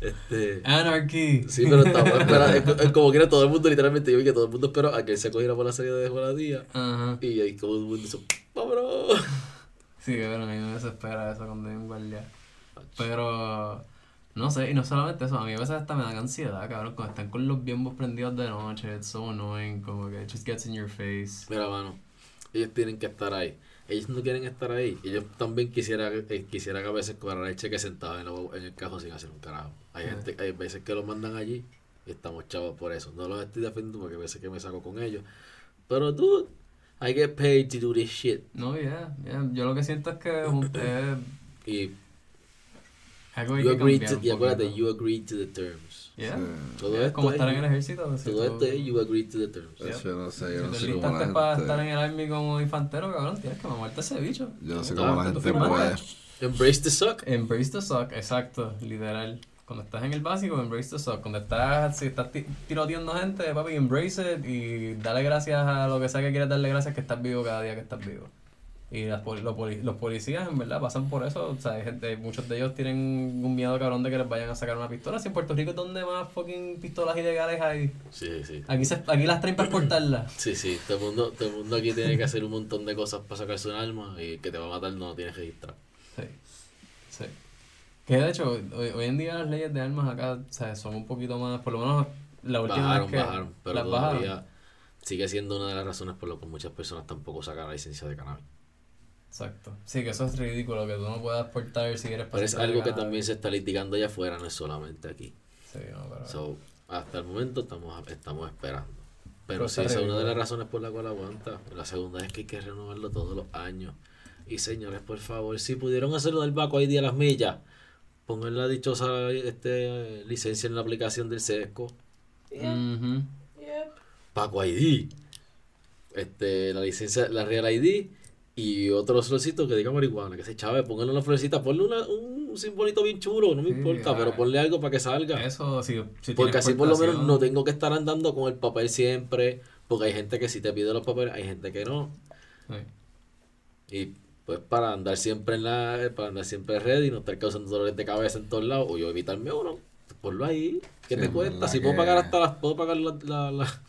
este, Anarchy. sí, pero estamos esperando, es, es como que era todo el mundo, literalmente, yo vi que todo el mundo esperó a que él se cogiera por la salida de Juanadía. Ajá. Y ahí como el mundo hizo, vámonos. Sí, pero a mí me desespera eso cuando hay un guardia. Pero, no sé, y no solamente eso, a mí a veces hasta me da ansiedad, cabrón, cuando están con los biembos prendidos de noche, it's so annoying, como que it just gets in your face. Mira, mano, ellos tienen que estar ahí. Ellos no quieren estar ahí. Ellos también quisieran, eh, quisieran que a veces cobrar el cheque sentado en, la- en el cajón sin hacer un carajo. Hay gente, hay veces que los mandan allí y estamos chavos por eso. No los estoy defendiendo porque hay veces que me saco con ellos. Pero tú, I get paid to do this shit. No, yeah, yeah, yo lo que siento es que es Y algo hay you que agreed to, y acuérdate, you agreed to the terms. Yeah. Sí. Todo Yeah, esto como es- estar en el ejército. Todo tú- esto es you agreed to the terms. Yeah. Yo no sé, Si yo no sé cómo la listaste para estar en gente... el army como infantero, cabrón, tienes que mamarte ese bicho. Yo no sé cómo la gente puede... Embrace the suck. Embrace the suck, exacto, literal. Cuando estás en el básico, embrace the suck. Cuando estás, si estás ti- tiroteando gente, papi, embrace it y dale gracias a lo que sea que quieras darle gracias que estás vivo cada día que estás vivo. Y las los, los policías, en verdad, pasan por eso. O sea, hay gente, muchos de ellos tienen un miedo cabrón de que les vayan a sacar una pistola. Si en Puerto Rico es donde más fucking pistolas ilegales hay. Sí, sí. Aquí, se, aquí las traen para exportarlas. Sí, sí, todo el, mundo, todo el mundo aquí tiene que hacer un montón de cosas para sacarse un arma y que te va a matar no lo tienes registrado. Sí, sí. Que de hecho, hoy, hoy en día las leyes de armas acá o sea, son un poquito más, por lo menos la última Bajaron, vez que bajaron, pero las todavía bajaron. sigue siendo una de las razones por las que muchas personas tampoco sacan la licencia de cannabis. Exacto. Sí, que eso es ridículo, que tú no puedas portar si quieres Pero es pasar algo que también se está litigando allá afuera, no es solamente aquí. Sí, no, pero... So, hasta el momento estamos, estamos esperando. Pero Pero sí, esa es una de las razones por la cual aguanta. La segunda es que hay que renovarlo todos los años. Y señores, por favor, si pudieron hacerlo del Baco ID a las millas, pongan la dichosa este, licencia en la aplicación del SESCO. Yeah, Ujú. yeah. Paco ID. Este, la licencia, la Real ID y otro solcito que diga marihuana, que se chave, pónganle una florecita, ponle una, un simbolito bien chulo, no me Sí, importa, ah. pero ponle algo para que salga. Eso, si, si porque así por lo menos no tengo que estar andando con el papel siempre, porque hay gente que sí te pide los papeles, hay gente que no. sí. Y pues para andar siempre en la, para andar siempre ready y no estar causando dolores de cabeza en todos lados, o yo evitarme uno, ponlo ahí. ¿Qué Sí, te cuesta? Si puedo pagar hasta las, puedo pagar la- la- la-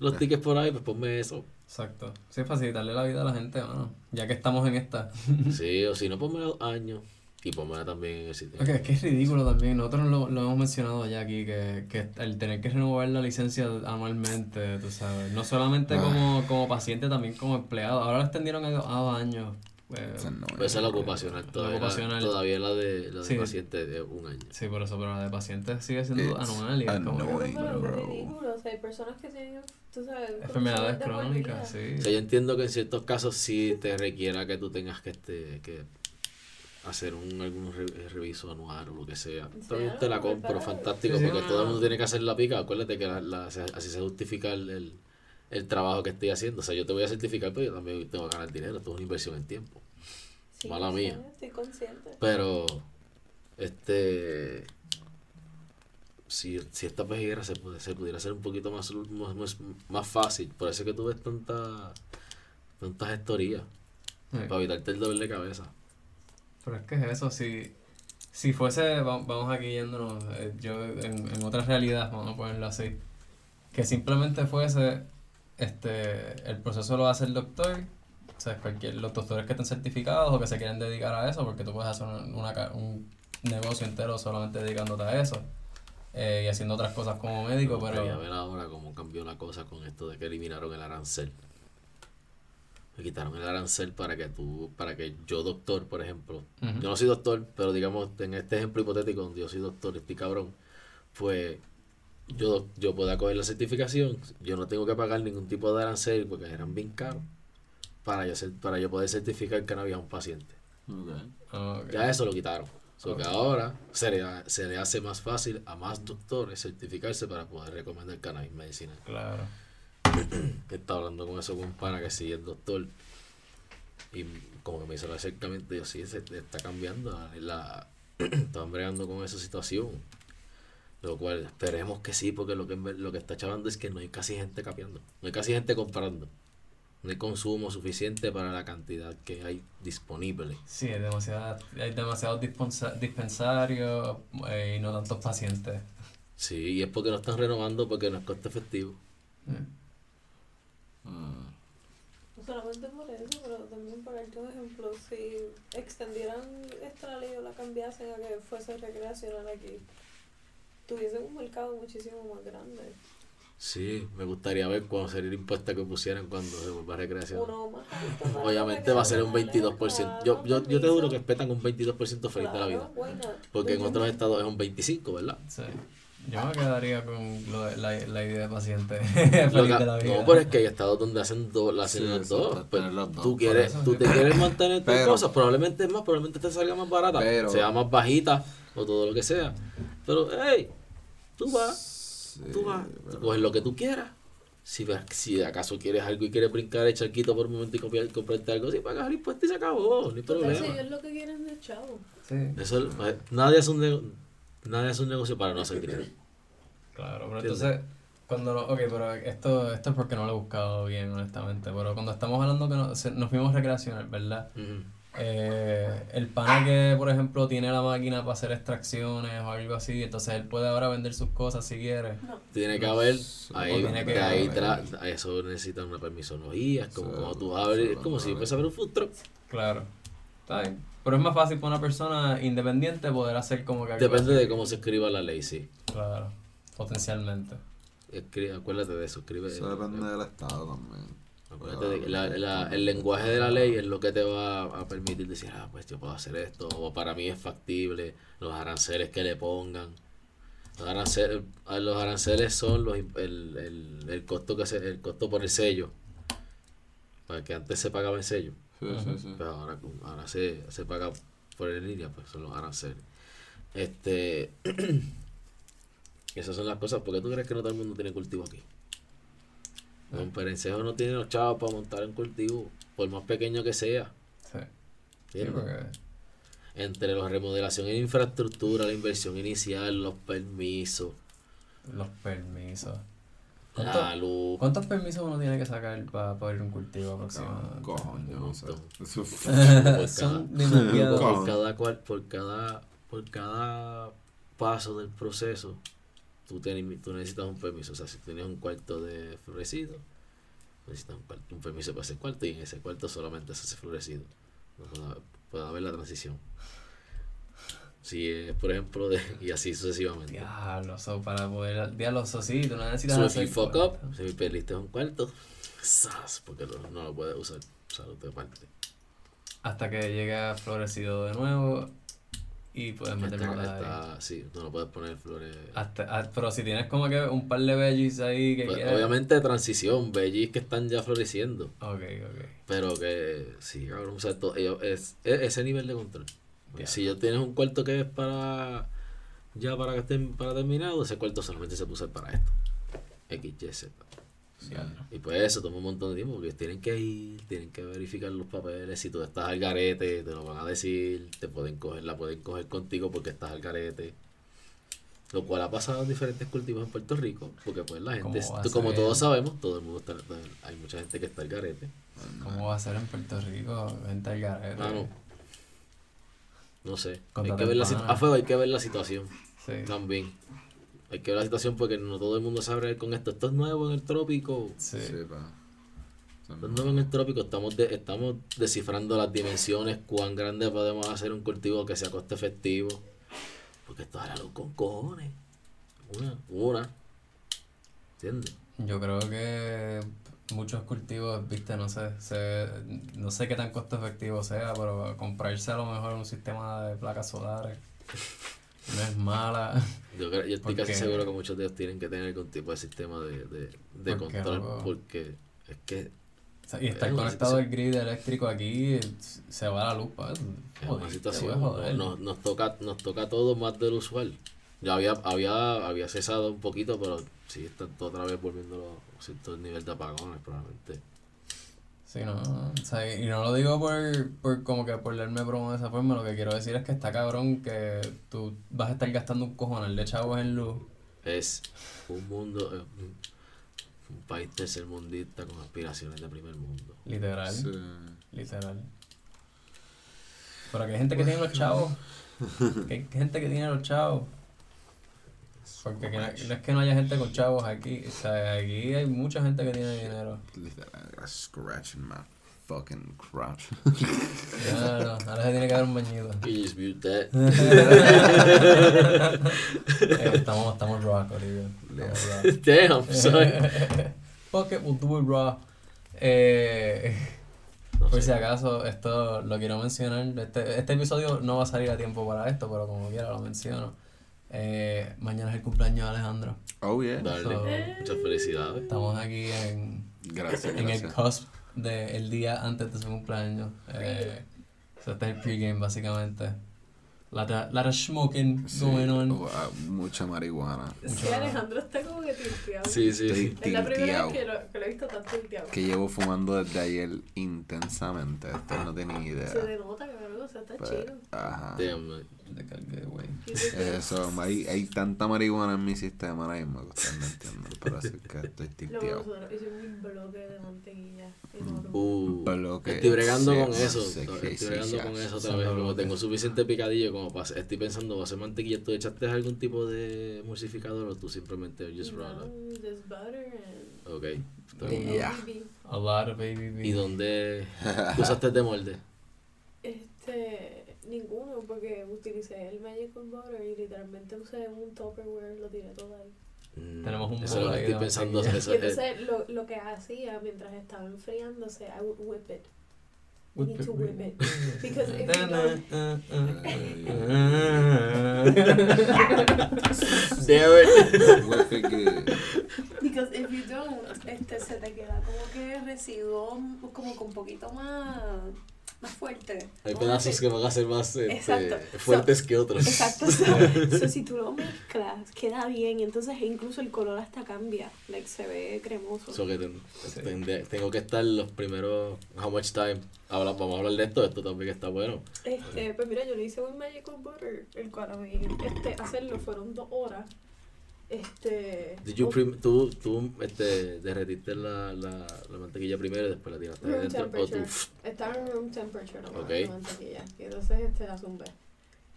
los tickets por ahí, pues ponme eso. Exacto. Sí, facilitarle la vida a la gente, mano. Ya que estamos en esta. Sí, o si no, ponme dos años. Y ponme también en el sitio. Ok, es que es ridículo también. Nosotros lo, lo hemos mencionado ya aquí, que, que el tener que renovar la licencia anualmente, tú sabes. No solamente Ah. como, como paciente, también como empleado. Ahora lo extendieron a dos años. Eh, Esa no Pues esa es la ocupacional. La Todavía, ocupacional. todavía la de, la de Sí. paciente de un año. sí, por eso, pero la de paciente sigue siendo It's anual y es como que, annoying. Ridículo, o sea, hay personas que tienen, tú sabes, enfermedades crónicas, sí. O sea, yo entiendo que en ciertos casos sí te requiera que tú tengas que, este, que hacer un algún re- reviso anual o lo que sea. Sí, También te la compro, fantástico, Sí, porque no, todo el mundo tiene que hacer la pica. Acuérdate que la- la- así se justifica el, el, el trabajo que estoy haciendo. O sea, yo te voy a certificar, pero yo también tengo que ganar dinero. Esto es una inversión en tiempo. Sí, Mala sí, mía. Estoy consciente. Pero, este. Si, si esta pejiguera se, puede, se pudiera hacer un poquito más, más, más, más fácil, por eso es que tú ves tanta, tanta gestoría, Sí. para evitarte el doble de cabeza. Pero es que es eso, si, si fuese, va- vamos aquí yéndonos, eh, yo en, en otra realidad, vamos a ponerlo así, que simplemente fuese, este, el proceso lo hace el doctor, sea, cualquier, los doctores que estén certificados o que se quieren dedicar a eso, porque tú puedes hacer una, una un negocio entero solamente dedicándote a eso, eh, y haciendo otras cosas como médico, Me pero... ver ahora cómo cambió la cosa con esto de que eliminaron el arancel. Me quitaron el arancel para que tú, para que yo doctor, por ejemplo, Ujú. yo no soy doctor, pero digamos en este ejemplo hipotético donde yo soy doctor, estoy cabrón, pues yo, yo pueda coger la certificación, yo no tengo que pagar ningún tipo de arancel porque eran bien caros para yo, cer- para yo poder certificar cannabis a un paciente. Ya eso lo quitaron. So que ahora se le, se le hace más fácil a más doctores certificarse para poder recomendar cannabis medicinal. Claro. Estaba hablando con eso con un pana que sigue el doctor y como que me hizo el acercamiento, yo sí, se está cambiando, la, estaban bregando con esa situación. Lo cual esperemos que sí, porque lo que, lo que está chavando es que no hay casi gente capeando, no hay casi gente comprando. No hay consumo suficiente para la cantidad que hay disponible. Sí, hay, demasiada, hay demasiados dispensa- dispensarios eh, y no tantos pacientes. Sí, y es porque no están renovando porque no es coste efectivo. Mm. No solamente por eso, pero también por darte un ejemplo, si extendieran esta ley o la cambiasen a que fuese recreacional aquí, tuviesen un mercado muchísimo más grande. Sí, me gustaría ver cuándo sería el impuesto que pusieran cuando se vuelva recreación. Uno más alto para Obviamente va a ser un 22%. Yo, yo, yo te juro que respetan un 22% feliz de la vida. Porque en otros estados es un 25%, ¿verdad? Sí. Yo me quedaría con lo de- la, la idea de paciente feliz que- de la vida. no, pero es que hay estados donde hacen dos, la hacen Sí, dos. Pues, dos, tú quieres, eso, tú te quieres mantener tus Pero- cosas, probablemente es más, probablemente te salga más barata, Pero- sea más bajita o todo lo que sea. Pero, hey, tú vas, tú vas, tú coges lo que tú quieras. Si, si acaso quieres algo y quieres brincar el charquito por un momento y copiar, comprarte algo, si pagas el impuesto y se acabó, no hay problema. ellos lo que quieren es chavo. Sí, Eso, es- pues, nadie, es un nego- nadie es un negocio para no hacer dinero. claro, pero ¿Entiendes? entonces, cuando no, ok, pero esto, esto es porque no lo he buscado bien, honestamente, pero cuando estamos hablando que no- se- nos fuimos recreacional, ¿verdad? Ujú. Eh, el pana que, por ejemplo, tiene la máquina para hacer extracciones o algo así, entonces él puede ahora vender sus cosas si quiere. No. Tiene que haber, ahí, tiene que ahí haber. eso necesita una permisología, es como Sí, cuando tú sí, abres, es como sí. si fuese a ver un food truck. Claro. Está bien. Pero es más fácil para una persona independiente poder hacer como que Depende de cómo se escriba la ley, sí. Claro, potencialmente. Escri- acuérdate de eso, escribe. Eso depende del estado también. Acuérdate de que la- la- el lenguaje de la ley es lo que te va a permitir decir, ah, pues yo puedo hacer esto, o para mí es factible, los aranceles que le pongan. Los aranceles, ah, los aranceles son los, el, el, el costo que se, el costo por el sello. Para que antes se pagaba el sello. Sí, sí, sí. Pero ahora, ahora se, se paga por en línea, pues son los aranceles. Este. esas son las cosas. ¿Por qué tú crees que no todo el mundo tiene cultivo aquí? Don Perencejo no tiene los chavos para montar un cultivo, por más pequeño que sea. Sí. Sí, Entre la remodelación en infraestructura, la inversión inicial, los permisos, los permisos. la ¿Cuánto- luz. ¿Cuántos permisos uno tiene que sacar para poder un cultivo aproximadamente? Coño, no sé. cada- Son por cada cual, por cada, por cada paso del proceso, tú, ten- tú necesitas un permiso. O sea, si tienes un cuarto de florecido, necesitas un, cuarto- un permiso para ese cuarto y en ese cuarto solamente se hace florecido. No puede, haber- la transición. Si es, por ejemplo, de, y así sucesivamente. Diablo, so, para poder. Diablo, so, sí, tú no necesitas So if hacer you fuck up, si perdiste un cuarto, ¡zas! porque no, no lo puedes usar. Salud de parte. Hasta que llegue florecido de nuevo y puedes meterlo Está, sí, no lo puedes poner flores. Hasta, ah, pero si tienes como que un par de veggies ahí que Pues, quieres. obviamente transición, bellis que están ya floreciendo. Ok, ok. Pero que sí, cabrón, o sea, to- ellos- es, es ese nivel de control. Ya. Si yo tienes un cuarto que es para ya para que estén para terminado, ese cuarto solamente se puso para esto. X, Y, Z. Y pues eso toma un montón de tiempo porque tienen que ir, tienen que verificar los papeles. Si tú estás al garete, te lo van a decir, te pueden coger, la pueden coger contigo porque estás al garete. Lo cual ha pasado en diferentes cultivos en Puerto Rico, porque pues la gente, ¿Cómo va a tú- como todos sabemos, todo el mundo está, hay mucha gente que está al garete. ¿Cómo va a ser en Puerto Rico? Vente al garete. Mano, no sé. Hay que ver la a fuego hay que ver la situación Sí. también. Hay que ver la situación porque no todo el mundo sabe con esto. Esto es nuevo en el trópico. Sí. Sí, pa. Esto es nuevo en el trópico. Estamos, de- estamos descifrando las dimensiones, cuán grande podemos hacer un cultivo que sea coste efectivo. Porque esto es la luz con cojones. Una, una. ¿Entiendes? Yo creo que muchos cultivos, viste, no sé, se, no sé qué tan costo efectivo sea, pero comprarse a lo mejor un sistema de placas solares no es mala. Yo, creo- yo estoy casi seguro que muchos de ellos tienen que tener algún tipo de sistema de, de, control. Porque es que O sea, y estar Es conectado al grid eléctrico aquí se va la luz, pa. Es Joder, una te situación. joder. Nos, nos toca, nos toca todo más del usual. Ya había, había, había cesado un poquito, pero sí está todo otra vez volviendo a cierto nivel de apagones, probablemente. Sí, no, o sea, y no lo digo por, por como que por leerme promo de esa forma, lo que quiero decir es que está cabrón que tú vas a estar gastando un cojonal de chavos en luz. Es un mundo, eh, un- un país tercermundista con aspiraciones de primer mundo. Literal, Sí. literal. Pero que hay gente que tiene los chavos. Que hay gente que tiene los chavos. Porque que no, no es que no haya gente con chavos aquí. O sea, aquí hay mucha gente que tiene dinero. Literal, scratching my fucking crotch. Ya, no, ahora se tiene que dar un bañito. Can you just mute that? Eh, estamos, estamos raw, corillo. Estamos raw. Damn, son. Fuck it, we'll do it raw. Eh, No por sé. si acaso, esto lo quiero mencionar. Este, este episodio no va a salir a tiempo para esto, pero como quiera lo menciono. Eh, mañana es el cumpleaños de Alejandro. Oh, yeah. Dale, So- muchas felicidades. Estamos aquí en, Gracias, en el gracias. cusp del día antes de su cumpleaños. Eh, so este es el pregame, básicamente. Lot of, lot of smoking Sí, going on. wow, mucha marihuana. Sí, Alejandro está como que tilteado. Sí, sí, Estoy sí. Es la primera vez que lo, que lo he visto tan tilteado. Que llevo fumando desde ayer intensamente. Esto no tenía idea. Se denota, cabrón, o sea, está Pues, chido. ajá. Damn, man. Cargué, güey. Es eso, hay, hay tanta marihuana en mi sistema ahora mismo que ustedes no entienden. Pero así que estoy Luego tilteado. nosotros hicimos un bloque de mantequilla. Uh, Bloque estoy bregando con eso. Estoy sí, bregando sí, con sí. eso otra vez. tengo suficiente picadillo como para Estoy pensando, ¿va a hacer mantequilla? ¿Tú echaste algún tipo de emulsificador o tú simplemente just No, it? just butter and Ok. Yeah. A lot of baby. ¿Y dónde usaste de molde? Este, ninguno, porque utilicé el Magical Butter y literalmente usé un Tupperware, lo tiré todo ahí. Mm, Tenemos un Eso es lo que estoy pensando. Eso y es, entonces lo, lo que hacía mientras estaba enfriándose, I would whip it. You need to whip it. Because if you don't, Damn it. Whip it good. because if you don't, este, se te queda como que residuo como con poquito más, más fuerte. Hay pedazos que van a ser más este, fuertes que otros. Exacto, so, so si tú lo mezclas, queda bien, entonces incluso el color hasta cambia, like se ve cremoso. So que ten- tendré- tengo que estar los primeros. How much time? Habla, vamos a hablar de esto. Esto también está bueno. Este, pues mira, yo lo hice con Magical Butter, el cual a mí, este, hacerlo fueron dos horas. Este. You tú, tú este, derretiste la, la, la mantequilla primero y después la tiraste Room adentro. O tú. Estaba en room temperature nomás, Ok. la mantequilla. Y entonces este la zumbé.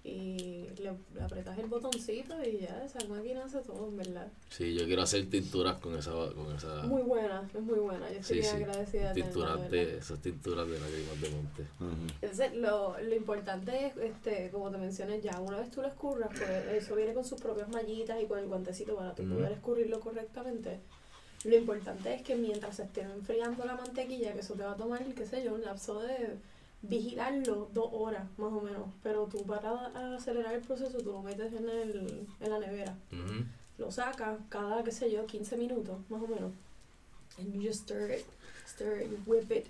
Y le, le apretas el botoncito y ya esa máquina hace todo, en verdad. Sí, yo quiero hacer tinturas con esa. Con esa Muy buena, es muy buena. Yo estoy sí, bien sí. agradecida Tinturas de esas tinturas de lágrimas de monte. Ujú. Entonces, lo, lo importante es, este, como te mencioné ya, una vez tú lo escurras, pues eso viene con sus propias mallitas y con el guantecito para tú Ujú. poder escurrirlo correctamente. Lo importante es que mientras se esté enfriando la mantequilla, que eso te va a tomar, qué sé yo, un lapso de vigilarlo dos horas más o menos. Pero tú para acelerar el proceso, tú lo metes en, el, en la nevera. Lo sacas cada, qué sé yo, 15 minutos más o menos. And you just stir it, stir it, whip it.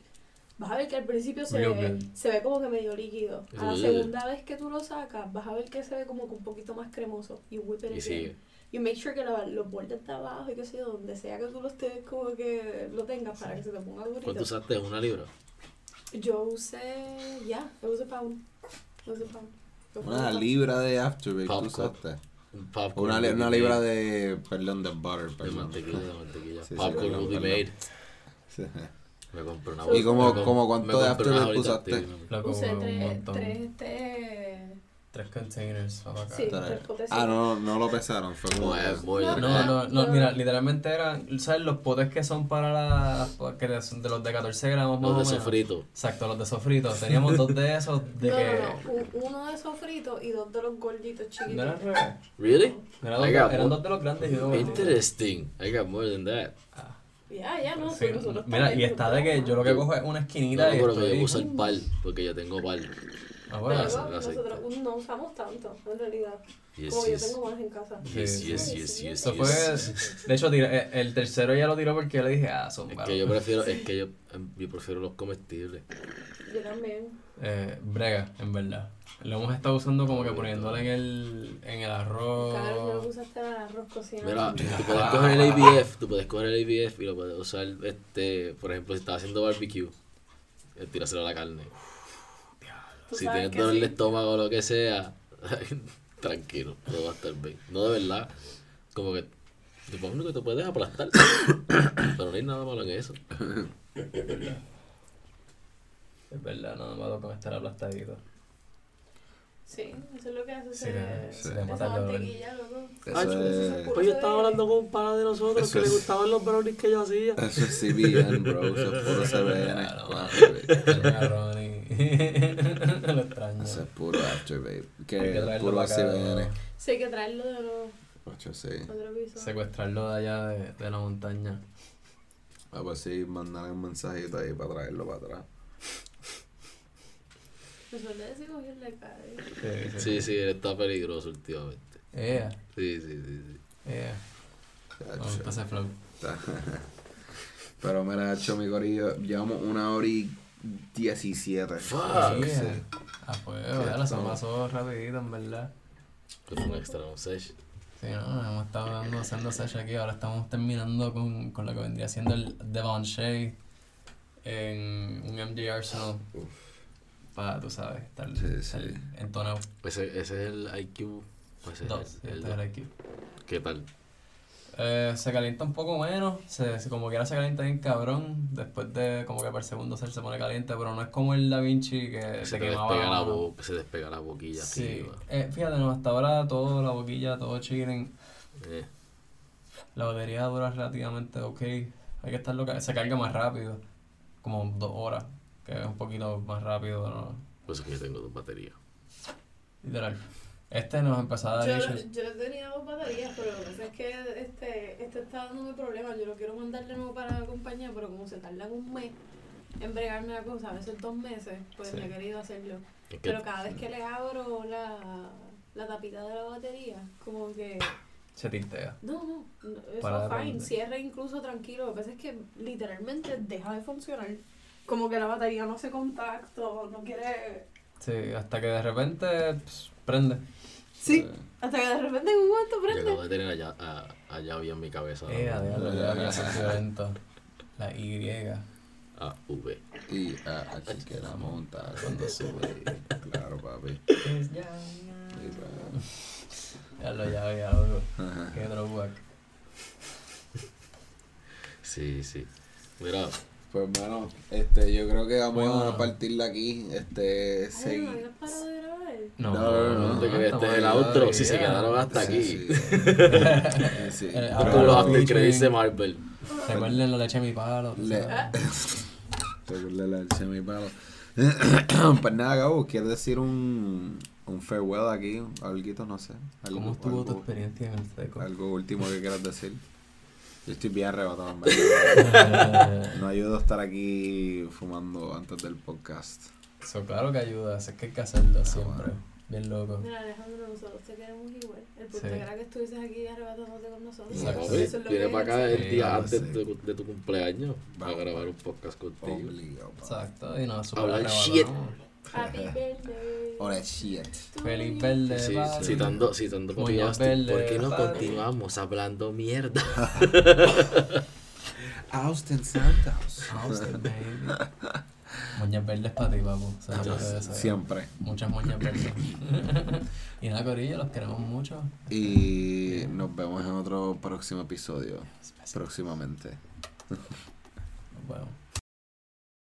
Vas a ver que al principio se ve, se ve como que medio líquido. A la segunda vez que tú lo sacas, vas a ver que se ve como que un poquito más cremoso. You whip it Y sigue. You make sure que la- los bordes de abajo y qué sé yo, donde sea que tú lo estés como que lo tengas para que se te ponga durito. ¿Cuánto usaste? ¿Una libra? Yo usé, ya, it was a pound. It was a pound. Una libra de tú Popcorn. usaste. Popcorn. Una, libra de, perdón, de butter, De mantequilla, de mantequilla. Sí, sí, popcorn perdón, Ruby perdón. Made. Sí. Me compré una ¿Y bolsa- cómo- me com- cómo cuánto de bolitas usaste? Usé tres, tres, este... Tres containers para acá. Sí. Tres. potecitos. Ah, no, no lo pesaron, fue como... No, no, no, No. mira, literalmente eran, ¿sabes? Los potes que son para la, que son de los de 14 gramos más Los de o menos. sofrito. Exacto, los de sofrito. Teníamos dos de esos de no, que... no, no, un- uno de sofrito y dos de los gorditos chiquitos. ¿No era al revés? Really? No era dos de- eran dos de los grandes y gordito. Interesting. I got more than that. Ya, ya, no, Sí, sí, nosotros mira, y está de que yo lo que cojo es una No, esquinita y pero que yo estoy... uso el pal, porque yo tengo pal. Ah, bueno, nosotros no usamos tanto, en realidad. Yes, Como yo yes. tengo más en casa. Yes, yes, yes, yes, Eso fue... De hecho, eh, el tercero ya lo tiró porque yo le dije, ah, son Es malos. que yo prefiero, es que yo, yo prefiero los comestibles. Yo también. Eh, brega, en verdad. Lo hemos estado usando como que poniéndole en el, en el arroz. Claro, yo lo usaste al arroz cocinado. Mira, tú puedes coger el ABF, tú puedes coger el ABF y lo puedes usar, este, por ejemplo, si estás haciendo barbecue, eh, tirárselo a la carne. Si tienes que dolor sí. de estómago o lo que sea, tranquilo, todo va a estar bien. No de verdad, como que supongo que te puedes aplastar, pero no hay nada malo en eso. Es verdad, no me va con estar aplastadito. Sí, eso es lo que hace Sí, ese, sí, esa mata el dolor. mantequilla, loco. Eso Ay, es, Pues yo estaba hablando con un pana de nosotros Eso que le es- gustaban los brownies que yo hacía. eso es CBN, bro, eso es puro CBN. Lo extraño. Eso es puro Afterback. Hay que Que traerlo puro para acá, CBN. Sí, hay que traerlo de nuevo. Ocho, sí. Otro piso. Secuestrarlo de allá de, de la montaña. Ah, pues sí, mandarle un mensajito ahí para traerlo para atrás. Que cae. Sí, Sí, sí, él está peligroso últimamente. Yeah, Sí, sí, sí, sí. yeah. Ese flow. Pero mira, hecho mi corillo, llevamos una hora y diecisiete. Fuck. Yeah. A fuego, ya se pasó rapidito, en verdad. Fue un extra, no sé. Sí, no, hemos estado dando, haciendo sesh aquí, ahora estamos terminando con, con lo que vendría siendo el Devon Shea en un MJ Arsenal. Para, tú sabes, estar, Sí, estar sí. entonado. Ese, ese es el IQ. Ese es Dos, el, el este dos. era aquí. ¿Qué tal? Eh, se calienta un poco menos, se, se- como quiera se calienta bien cabrón, después de como que el segundo ser se pone caliente, pero no es como el Da Vinci que se se te quemaba despega la boca, se despega la boquilla Sí, eh, fíjate, no, hasta ahora todo, la boquilla, todo chilling, Eh, la batería dura relativamente ok, hay que estar loca, se carga más rápido, como dos horas, que es un poquito más rápido, ¿no? por eso es que yo tengo dos baterías. literal. Este nos empezó a dar Yo, issues. yo tenía dos baterías, pero lo que pasa es que este, este está dándome problemas. Yo lo quiero mandar de nuevo para la compañía, pero como se tardan un mes en bregarme la cosa, a veces dos meses, pues Sí. no he querido hacerlo. Es que Pero cada vez que le abro la, la tapita de la batería, como que. Se tintea. No, no, no, Para eso de fine, cierra incluso tranquilo. Lo que pasa es que literalmente deja de funcionar. Como que la batería no hace contacto, no quiere. Sí, hasta que de repente pss, prende. Sí, hasta que de repente en un momento yo prende. acabo de tener allá, a, allá en mi cabeza. Eh, a diablo, ya, había. La Y. A V. Y ah, aquí que la monta cuando sube. Claro, papi. Es ya. Ya lo ya había. Ajá. Qué throwback. Sí, sí. Mira, Pues bueno, este, yo creo que vamos Bueno. a partirla aquí. Este, Ay, grabar. No, No, no, no, que estamos este es el outro, si se quedaron hasta aquí. Sí, como los lo after credits de Marvel. Recuerden la leche de mi palo. sabes. Recuerda la leche de mi palo. pues nada, Gabo, ¿quieres decir un, un farewell aquí? Algo, no sé. Algo, ¿Cómo estuvo tu experiencia en el seco? algo último que quieras decir. Yo estoy bien arrebatado, en verdad. No ayudo a estar aquí fumando antes del podcast. Eso claro que ayuda, es que hay que hacerlo siempre. bueno. Bien loco. Mira, Alejandro, nosotros te queremos igual. El punto Sí. era que estuvieses aquí arrebatándote con nosotros. Exacto. Eso Oye, es lo que Viene hay para que acá el día Sí, antes sí. de, de tu cumpleaños para Vamos. grabar un podcast contigo. Obligado. Exacto, y nos super Hablar shit. Happy birthday. Ahora shit. Feliz you. verde, Sí, citando, citando Moñas Austin, ¿Por qué no continuamos hablando mierda? Austin Santos. Austin, baby. Moñas verdes para ti, papu. Siempre. Muchas moñas verdes. y nada, Corillo, los queremos mucho. Y nos vemos en otro próximo episodio. Próximamente.